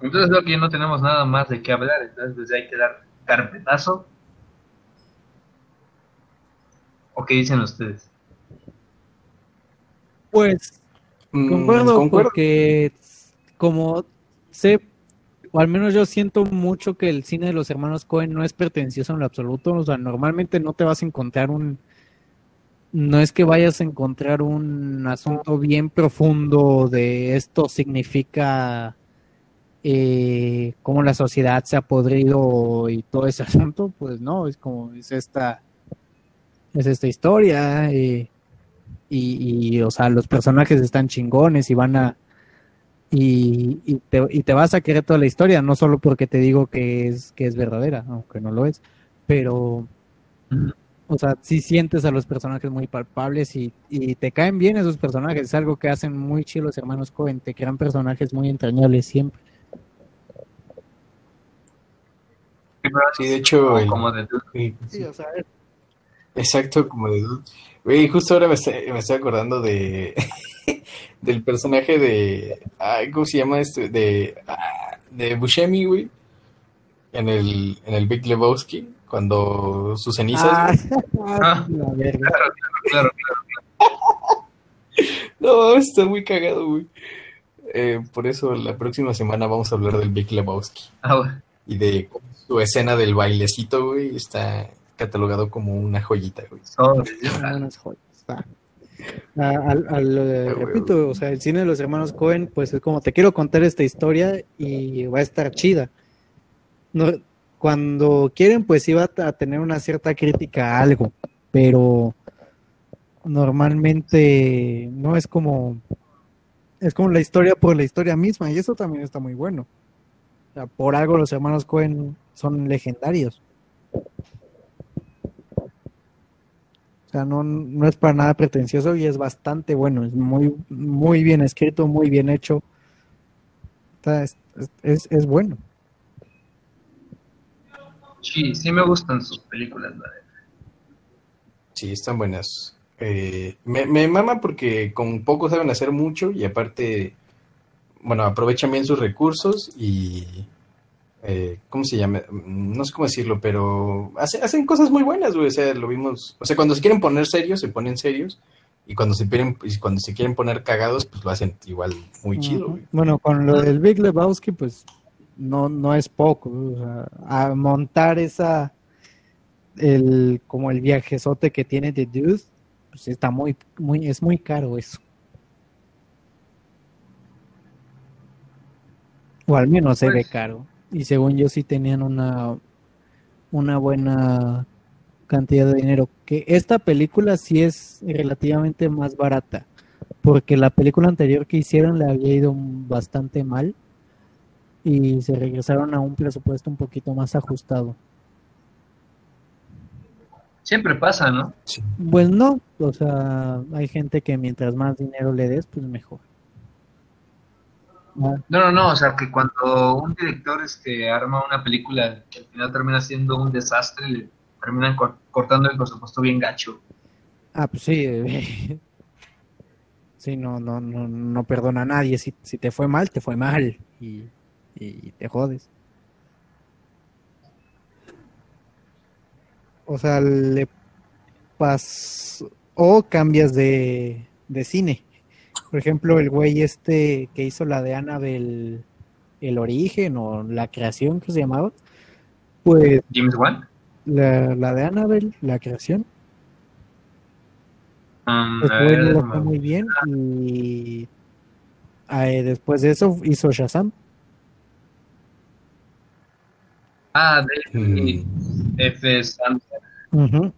Entonces creo que ya no tenemos nada más de qué hablar, entonces pues, hay que dar carpetazo. ¿O qué dicen ustedes? Pues Mm, Concuerdo, concuerdo. porque como sé, o al menos yo siento mucho que el cine de los hermanos Cohen no es pretencioso en lo absoluto, o sea, normalmente no te vas a encontrar un, no es que vayas a encontrar un asunto bien profundo de esto significa eh, cómo la sociedad se ha podrido y todo ese [LAUGHS] asunto, pues no, es como, es esta, es esta historia, eh, y, y, o sea, los personajes están chingones y van a y, y, te, y te vas a querer toda la historia, no solo porque te digo que es que es verdadera, aunque no lo es, pero o sea, sí sientes a los personajes muy palpables y, y te caen bien esos personajes, es algo que hacen muy chido los hermanos Cohen, te crean personajes muy entrañables siempre. Sí, de hecho, el- Sí, o sea, exacto, como de Dude. Güey, justo ahora me estoy, me estoy acordando de [LAUGHS] del personaje de ay, ¿cómo se llama este? De, ah, de Buscemi, güey. En el, en el Big Lebowski, Cuando sus cenizas. Ah, [LAUGHS] Ah. verga. Claro, claro, claro. No, está muy cagado, güey. Eh, por eso la próxima semana vamos a hablar del Big Lebowski. Ah, bueno. Y de su escena del bailecito, güey, está catalogado como una joyita, güey. Son ya. buenas joyas. Ah. Ah, al- al, eh, Ah, güey. repito, o sea, el cine de los hermanos Cohen, pues es como te quiero contar esta historia y va a estar chida. No, cuando quieren, pues iba a tener una cierta crítica a algo, pero normalmente no es como es como la historia por la historia misma y eso también está muy bueno. O sea, por algo los hermanos Cohen son legendarios. O sea, no, no es para nada pretencioso y es bastante bueno. Es muy, muy bien escrito, muy bien hecho. Está- es, es- es bueno. Sí, sí me gustan sus películas, la verdad. Sí, están buenas. Eh, me, me mama porque con poco saben hacer mucho y aparte, bueno, aprovechan bien sus recursos y, eh, ¿cómo se llama? Mm, No sé cómo decirlo, pero hace- hacen cosas muy buenas, güey. O sea, lo vimos. O sea, cuando se quieren poner serios, se ponen serios. Y cuando se quieren, y cuando se quieren poner cagados, pues lo hacen igual muy chido, güey. Bueno, con lo del Big Lebowski, pues no, no es poco. O sea, a montar esa, el, como el viajezote que tiene de Dude, pues está muy, muy, es muy caro eso. O al menos se ve Pues- caro. Y según yo sí tenían una, una buena cantidad de dinero. Que esta película sí es relativamente más barata. Porque la película anterior que hicieron le había ido bastante mal. Y se regresaron a un presupuesto un poquito más ajustado. Siempre pasa, ¿no? Pues no, o sea, hay gente que mientras más dinero le des, pues mejor. No, no, no, o sea, que cuando un director este, arma una película que al final termina siendo un desastre, le terminan cor- cortando el presupuesto bien gacho. Ah, pues sí. [LAUGHS] Sí, no, no, no, no perdona a nadie. Si, si te fue mal, te fue mal. Y, te jodes. O sea, le pas o cambias de, de cine. Por ejemplo, el güey este que hizo la de Annabelle, el origen o la creación que se llamaba, pues James Wan. la, la de Annabelle, la creación, Um, pues ver, no le déjame fue muy bien y eh, después de eso hizo Shazam. Ah, de Mm. F. Sandler. Ujú,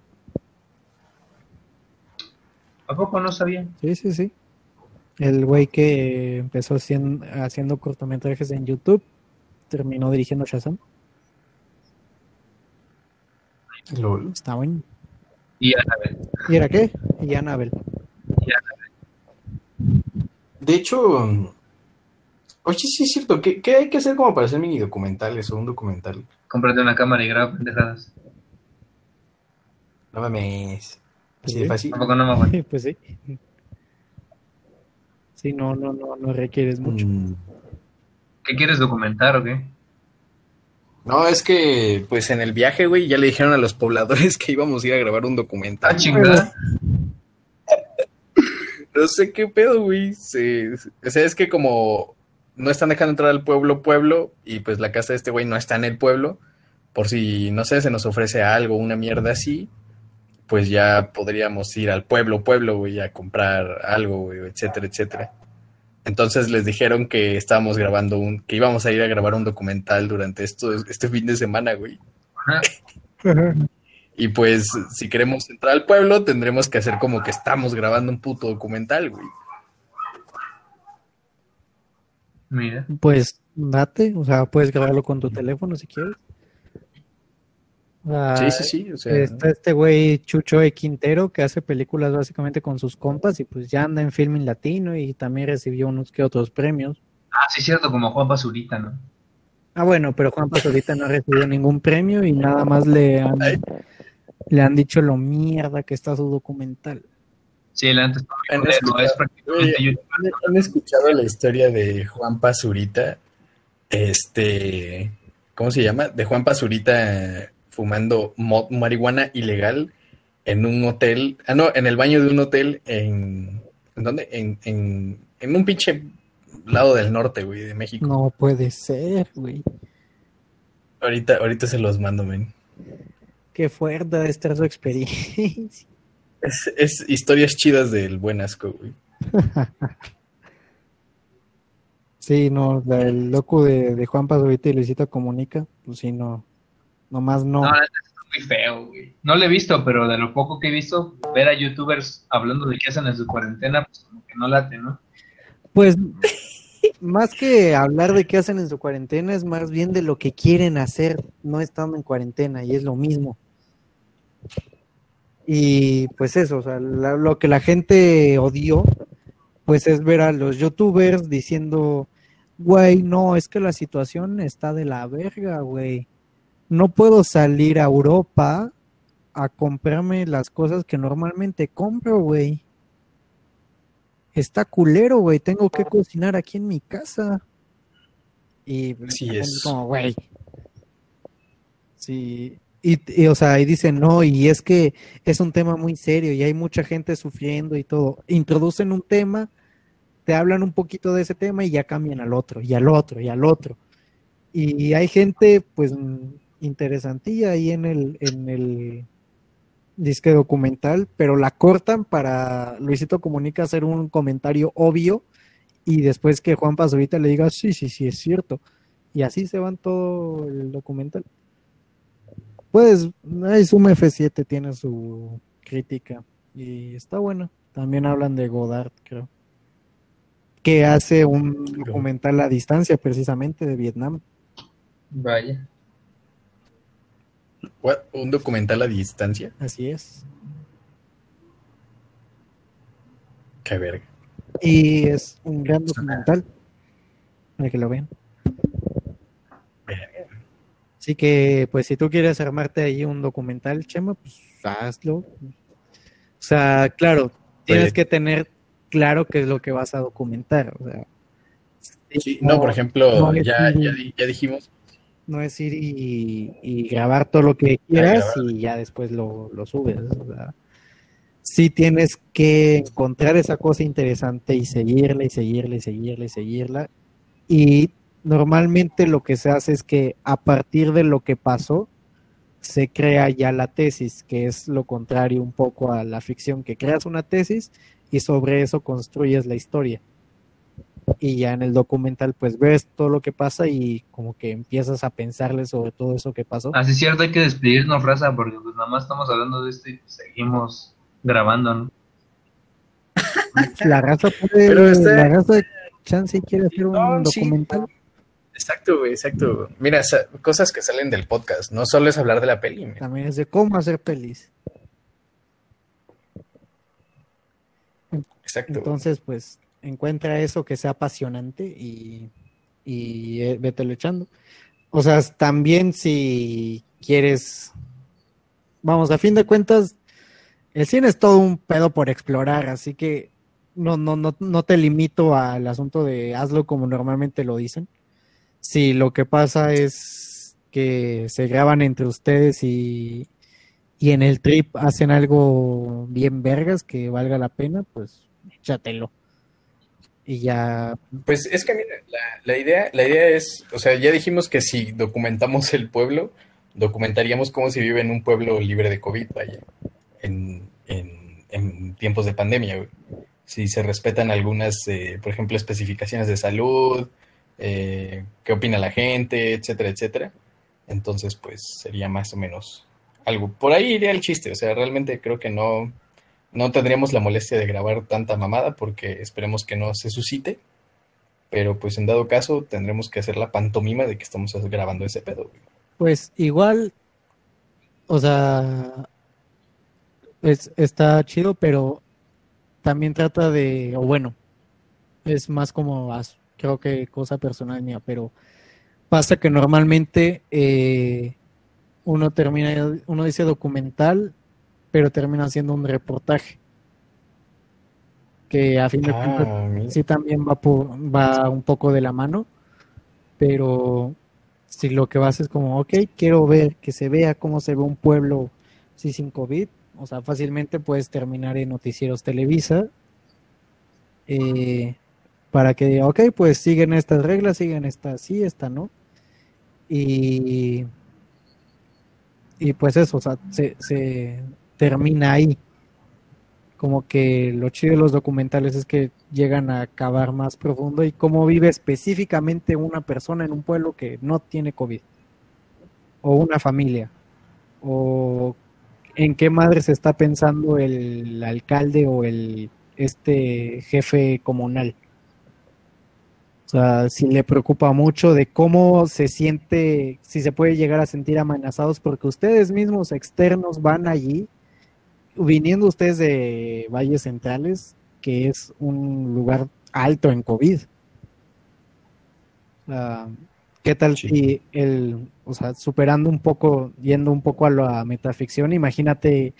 ¿A poco no sabía? Sí, sí, sí. El güey que empezó haciendo, haciendo cortometrajes en YouTube terminó dirigiendo Shazam. Lol. Está bueno. Y Annabelle. ¿Y era qué? Y Annabelle. De hecho, oye, sí es cierto. ¿Qué, qué hay que hacer como para hacer mini documentales o un documental? Cómprate una cámara y graba pendejadas. No mames. Así de fácil. Tampoco no me aguanto. [LAUGHS] Pues sí. Sí, no, no, no, no requieres mucho. Mm. ¿Qué quieres documentar o qué? No, es que, pues en el viaje, güey, ya le dijeron a los pobladores [LAUGHS] que íbamos a ir a grabar un Ah, documental. chingada. No sé qué pedo, güey. Se- o sea, es que como no están dejando entrar al pueblo, pueblo, y pues la casa de este güey no está en el pueblo, por si, no sé, se nos ofrece algo, una mierda así, pues ya podríamos ir al pueblo, pueblo, güey, a comprar algo, güey, etcétera, etcétera. Entonces les dijeron que estábamos grabando un, que íbamos a ir a grabar un documental durante esto, este fin de semana, güey. [LAUGHS] Y pues, si queremos entrar al pueblo, tendremos que hacer como que estamos grabando un puto documental, güey. Mira. Pues date, o sea, puedes grabarlo con tu teléfono si quieres. Ah, Sí, sí, sí. O sea, Está este güey Chucho E. Quintero que hace películas básicamente con sus compas y pues ya anda en Filming Latino y también recibió unos que otros premios. Ah, sí, cierto, como Juan Pazurita, ¿no? Ah, bueno, pero Juan Paz ahorita no ha recibido ningún premio y nada más le han, le han dicho lo mierda que está su documental. Sí, el antes Han no, escuchado- es prácticamente Oye, YouTube. ¿Han, han escuchado la historia de Juan Pazurita? Este, ¿cómo se llama? De Juan Pazurita fumando marihuana ilegal en un hotel, ah, no, en el baño de un hotel en, ¿en dónde? En, en, en un pinche lado del norte, güey, de México. No puede ser, güey. Ahorita, ahorita se los mando, men. Qué fuerte de estar su experiencia. Es, es historias chidas del buen asco, güey. [LAUGHS] Sí, no, el loco de, de Juan Pazurita y Luisito Comunica, pues sí, no, nomás no. No, está muy feo, güey. No lo he visto, pero de lo poco que he visto, ver a youtubers hablando de qué hacen en su cuarentena, pues como que no late, ¿no? Pues [LAUGHS] más que hablar de qué hacen en su cuarentena, es más bien de lo que quieren hacer no estando en cuarentena, y es lo mismo. Y pues eso, o sea, la- lo que la gente odió, pues es ver a los youtubers diciendo, güey, no, es que la situación está de la verga, güey. No puedo salir a Europa a comprarme las cosas que normalmente compro, güey. Está culero, güey. Tengo que cocinar aquí en mi casa. Y gente es. como, güey. Sí. Y, y, o sea, y dicen, no, y es que es un tema muy serio y hay mucha gente sufriendo y todo. Introducen un tema, te hablan un poquito de ese tema y ya cambian al otro, y al otro, y al otro. Y hay gente, pues, interesantilla ahí en el, en el disque documental, pero la cortan para Luisito Comunica hacer un comentario obvio y después que Juan Pazurita le diga, sí, sí, sí, es cierto. Y así se van todo el documental. Pues, ahí Zoom F7 tiene su crítica y está buena. También hablan de Godard, creo. Que hace un documental a distancia precisamente de Vietnam. Vaya. What? ¿Un documental a distancia? Así es. Qué verga. Y es un gran documental para que lo vean. Así que, pues, si tú quieres armarte ahí un documental, Chema, pues hazlo. O sea, claro, tienes que tener claro qué es lo que vas a documentar. O sea, Sí, no, por ejemplo, no ya, ya dijimos, no es ir y, y grabar todo lo que quieras grabar. y ya después lo, lo subes. Sea, sí tienes que encontrar esa cosa interesante y seguirla y seguirla y seguirla y seguirla. Y normalmente lo que se hace es que a partir de lo que pasó, se crea ya la tesis, que es lo contrario un poco a la ficción, que creas una tesis y sobre eso construyes la historia. Y ya en el documental pues ves todo lo que pasa y como que empiezas a pensarle sobre todo eso que pasó. Así es cierto, hay que despedirnos, raza, porque pues nada más estamos hablando de esto y pues, seguimos grabando, ¿no? La raza puede, Pero este- la raza chance y quiere hacer un No, sí. documental. exacto, güey, exacto. Mira, sa- cosas que salen del podcast, no solo es hablar de la peli. También es de cómo hacer pelis. Exacto. Entonces, pues, encuentra eso que sea apasionante y, y eh, vételo echando. O sea, también si quieres, vamos, a fin de cuentas, el cine es todo un pedo por explorar, así que no, no, no, no te limito al asunto de hazlo como normalmente lo dicen. Si lo que pasa es que se graban entre ustedes y, y en el trip hacen algo bien vergas que valga la pena, pues échatelo. Y ya, Pues es que mira, la, idea, la idea es, o sea, ya dijimos que si documentamos el pueblo, documentaríamos cómo se vive en un pueblo libre de COVID, vaya, en, en- en tiempos de pandemia. Si se respetan algunas, eh, por ejemplo, especificaciones de salud, eh, qué opina la gente, etcétera, etcétera. Entonces, pues sería más o menos algo. Por ahí iría el chiste, o sea, realmente creo que no, no tendríamos la molestia de grabar tanta mamada porque esperemos que no se suscite. Pero pues en dado caso tendremos que hacer la pantomima de que estamos grabando ese pedo. pues igual, o sea, es, está chido, pero también trata de, o bueno, es más como, creo que cosa personal mía, pero pasa que normalmente eh, uno termina, uno dice documental, pero termina haciendo un reportaje. Que a fin de cuentas Ah, mira. sí también va, por, va un poco de la mano, pero si lo que vas es como, ok, quiero ver que se vea cómo se ve un pueblo sí, sin COVID, o sea, fácilmente puedes terminar en noticieros Televisa eh, para que diga, ok, pues siguen estas reglas, siguen esta sí, esta no. Y, y pues eso, o sea, se, se termina ahí. Como que lo chido de los documentales es que llegan a acabar más profundo y cómo vive específicamente una persona en un pueblo que no tiene COVID. O una familia. O en qué madre se está pensando el alcalde o el este jefe comunal. O sea, si le preocupa mucho de cómo se siente, si se puede llegar a sentir amenazados, porque ustedes mismos externos van allí, viniendo ustedes de Valles Centrales, que es un lugar alto en COVID. Uh, ¿Qué tal sí. si el, o sea, superando un poco, yendo un poco a la metaficción, imagínate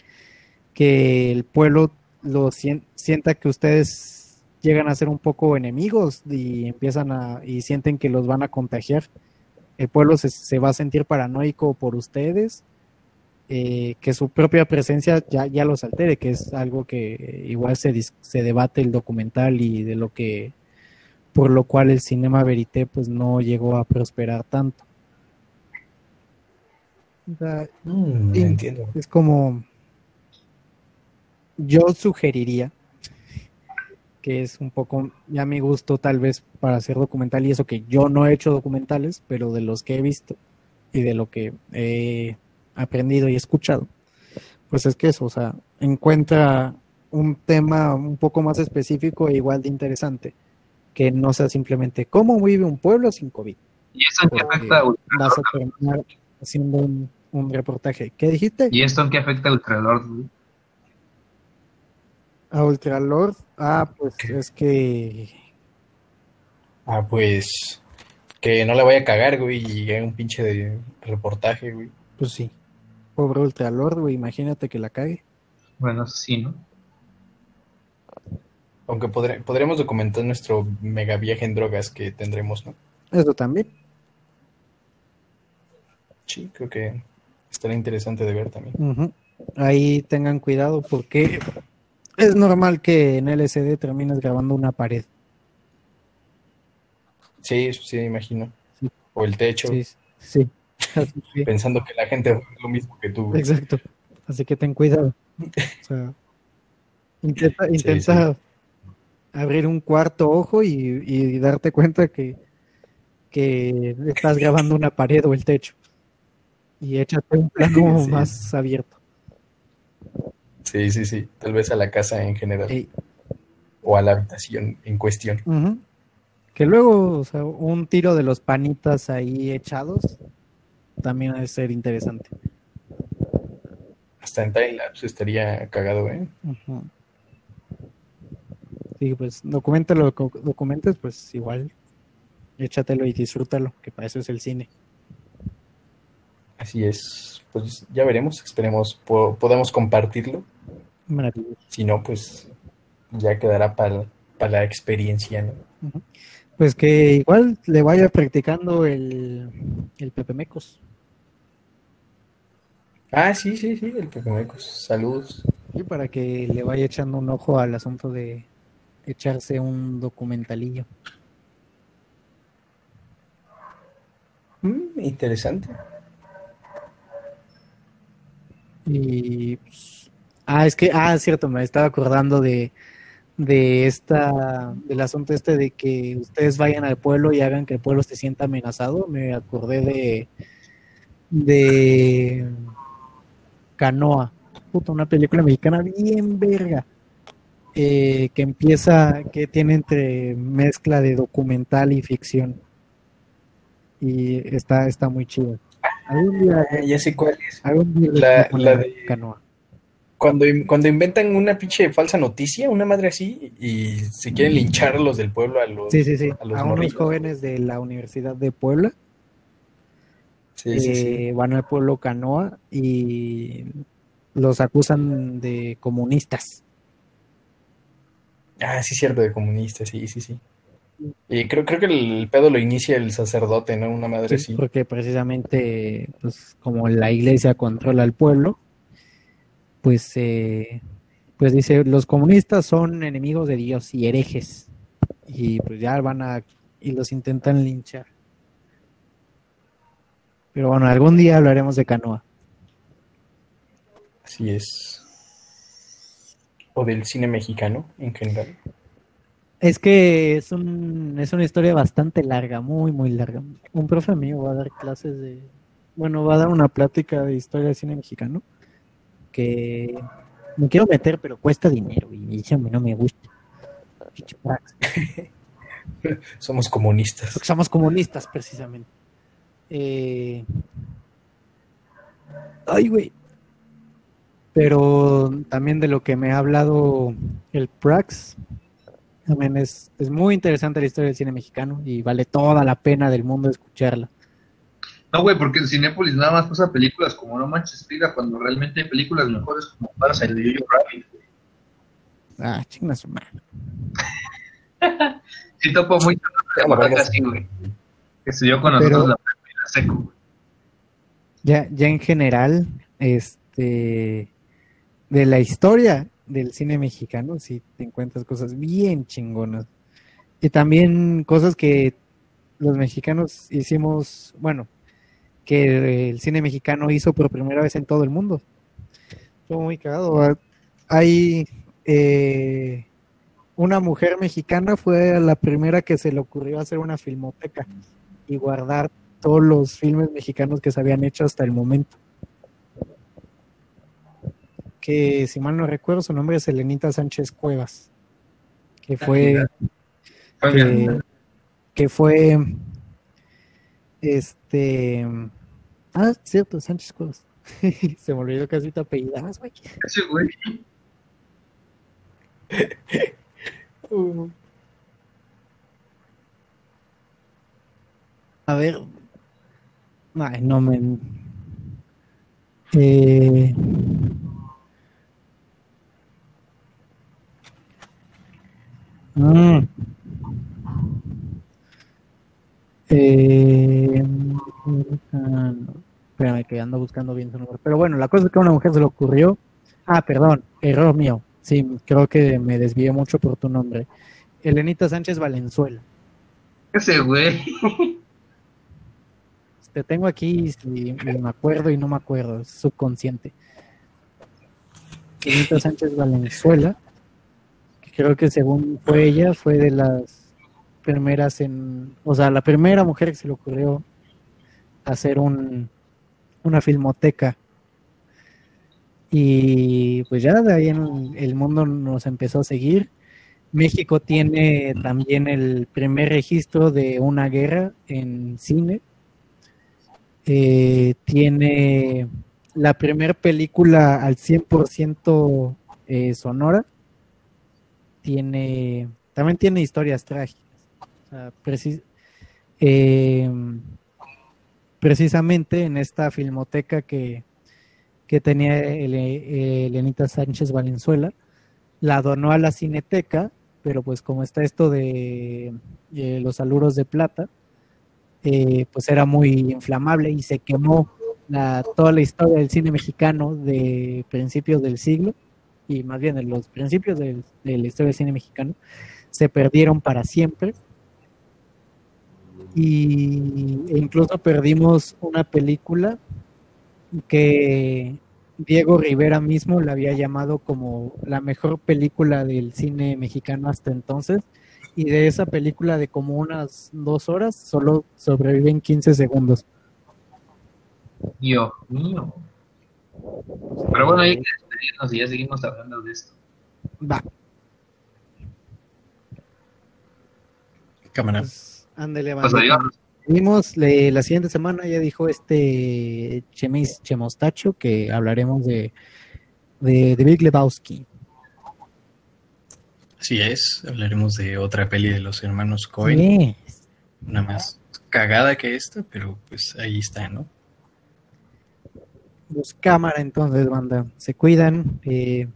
que el pueblo lo sienta que ustedes llegan a ser un poco enemigos y empiezan a, y sienten que los van a contagiar. El pueblo se, se va a sentir paranoico por ustedes, eh, que su propia presencia ya, ya los altere, que es algo que igual se, se debate el documental y de lo que por lo cual el cinema verité pues no llegó a prosperar tanto. O sea, Mm, entiendo. es como yo sugeriría que es un poco ya mi gusto tal vez para hacer documental y eso que yo no he hecho documentales, pero de los que he visto y de lo que he aprendido y escuchado, pues es que eso, o sea, encuentra un tema un poco más específico e igual de interesante, que no sea simplemente cómo vive un pueblo sin COVID. ¿Y eso en qué afecta a Ultralord? Vas a terminar haciendo un, un, reportaje. ¿Qué dijiste? ¿Y esto en qué afecta a Ultralord? A Ultralord, ah, pues es que. Ah, pues. Que no le vaya a cagar, güey, y haga un pinche de reportaje, güey. Pues sí. Pobre Ultralord, güey, imagínate que la cague. Bueno, sí, ¿no? Aunque podré, podremos documentar nuestro mega viaje en drogas que tendremos, ¿no? Eso también. Sí, creo que estará interesante de ver también. Uh -huh. Ahí tengan cuidado porque es normal que en LCD termines grabando una pared. Sí, sí, imagino. Sí. O el techo. Sí, sí. Pensando que la gente es lo mismo que tú. Exacto. Así que ten cuidado. O sea, intenta, intenta sí, sí. abrir un cuarto ojo y, y, darte cuenta que, que estás grabando una pared o el techo. Y échate un plano [LAUGHS] sí. más abierto. Sí, sí, sí. Tal vez a la casa en general. O a la habitación en cuestión. Uh -huh. Que luego, o sea, un tiro de los panitas ahí echados también debe ser interesante. Hasta en timelapse estaría cagado, ¿eh? Sí, pues documentalo, documentes, pues igual échatelo y disfrútalo, que para eso es el cine. Así es, pues ya veremos, esperemos po podamos compartirlo. Maravilloso. Si no, pues ya quedará para, para la experiencia, ¿no? Uh -huh. Pues que igual le vaya practicando el, el Pepe Mecos. Ah, sí, sí, sí, el Pepe Mecos. Saludos. Y para que le vaya echando un ojo al asunto de echarse un documentalillo. Mm, interesante. Y pues, ah, es que, ah, cierto, me estaba acordando de, de esta, del asunto este de que ustedes vayan al pueblo y hagan que el pueblo se sienta amenazado. Me acordé de, de Canoa, puta, una película mexicana bien verga. Eh, que empieza, que tiene entre mezcla de documental y ficción. Y está, está muy chido. Día, ya sé cuál es. La, la, de canoa. Cuando, cuando inventan una pinche falsa noticia, una madre así, y se quieren linchar a los del pueblo, a los, sí, sí, sí. a, los a unos jóvenes de la Universidad de Puebla. Sí, eh, sí, sí. Van al pueblo Canoa y los acusan de comunistas. Ah, sí, cierto, de comunistas, sí, sí, sí. Y creo, creo que el pedo lo inicia el sacerdote, ¿no? Una madre Sí, porque precisamente, pues, como la iglesia controla al pueblo, pues, eh, pues dice, los comunistas son enemigos de Dios y herejes. Y pues ya van a, y los intentan linchar. Pero bueno, algún día hablaremos de Canoa. Así es. O del cine mexicano en general. Es que es, un, es una historia bastante larga, muy, muy larga. Un profe mío va a dar clases de, bueno, va a dar una plática de historia del cine mexicano que me quiero meter, pero cuesta dinero y eso a mí no me gusta. [LAUGHS] Somos comunistas. Porque somos comunistas, precisamente. Eh, Ay, güey. Pero también de lo que me ha hablado el Prax, también es, es muy interesante la historia del cine mexicano y vale toda la pena del mundo escucharla. No, güey, porque en Cinépolis nada más pasa películas como No Manches Frida, cuando realmente hay películas mejores como Parasite de Jojo Rabbit. güey. Ah, chinga su madre. [LAUGHS] Sí topo la sí, güey. Que estudió con Pero- nosotros la primera seco. Ya, ya en general, este, de la historia del cine mexicano, sí te encuentras cosas bien chingonas. Y también cosas que los mexicanos hicimos, bueno, que el cine mexicano hizo por primera vez en todo el mundo. Estuvo muy cagado. Hay eh, una mujer mexicana fue la primera que se le ocurrió hacer una filmoteca y guardar todos los filmes mexicanos que se habían hecho hasta el momento. Que si mal no recuerdo, su nombre es Elenita Sánchez Cuevas, que fue, Fue que, fue, este, ah, cierto, Sánchez Cuevas. [LAUGHS] se me olvidó casi te apellidabas, güey. Ese güey. A ver. Ay, no me. Eh... Mm. Eh... ah, no. Espérame que ando buscando bien su nombre. Pero bueno, la cosa es que a una mujer se le ocurrió. Ah, perdón, error mío. Sí, creo que me desvié mucho por tu nombre. Elenita Sánchez Valenzuela. Ese güey. Te tengo aquí y, me acuerdo y no me acuerdo, es subconsciente. Benito Sánchez Valenzuela, que creo que según fue ella, fue de las primeras en, o sea, la primera mujer que se le ocurrió hacer un, una filmoteca. Y pues ya de ahí en el mundo nos empezó a seguir. México tiene también el primer registro de una guerra en cine. Eh, tiene la primera película al 100% eh, sonora. Tiene, también tiene historias trágicas. Eh, precisamente en esta filmoteca que, que tenía Ele- Elenita Sánchez Valenzuela, la donó a la Cineteca, pero pues como está esto de eh, los aluros de plata, eh, pues era muy inflamable y se quemó la, toda la historia del cine mexicano de principios del siglo, y más bien de los principios del- de la historia del cine mexicano, se perdieron para siempre. Y incluso perdimos una película que Diego Rivera mismo la había llamado como la mejor película del cine mexicano hasta entonces. Y de esa película de como unas dos horas, solo sobreviven 15 segundos. Dios mío. Pero bueno, hay que despedirnos y ya seguimos hablando de esto. Va, Cámara. pues, ándele, Pues. Vimos le- la siguiente semana, ya dijo este Chemis Chemostacho que hablaremos de, de, de Big Lebowski. Así es, hablaremos de otra peli de los hermanos Cohen. Una más cagada que esta, pero pues ahí está, ¿no? Pues cámara entonces, banda. Se cuidan. Eh,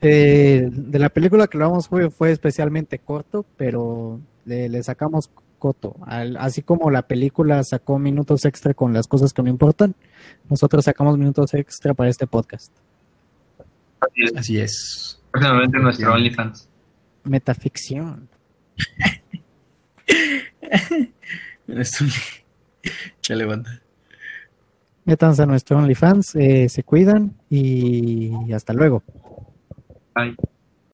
eh, de la película que hablamos fue, fue especialmente corto, pero le, sacamos coto. Así como la película sacó minutos extra con las cosas que no importan, nosotros sacamos minutos extra para este podcast. Así es. Próximamente nuestro OnlyFans. Metaficción. [LAUGHS] Chale, [LAUGHS] banda. Métanse a nuestro OnlyFans, eh, se cuidan y hasta luego. Bye.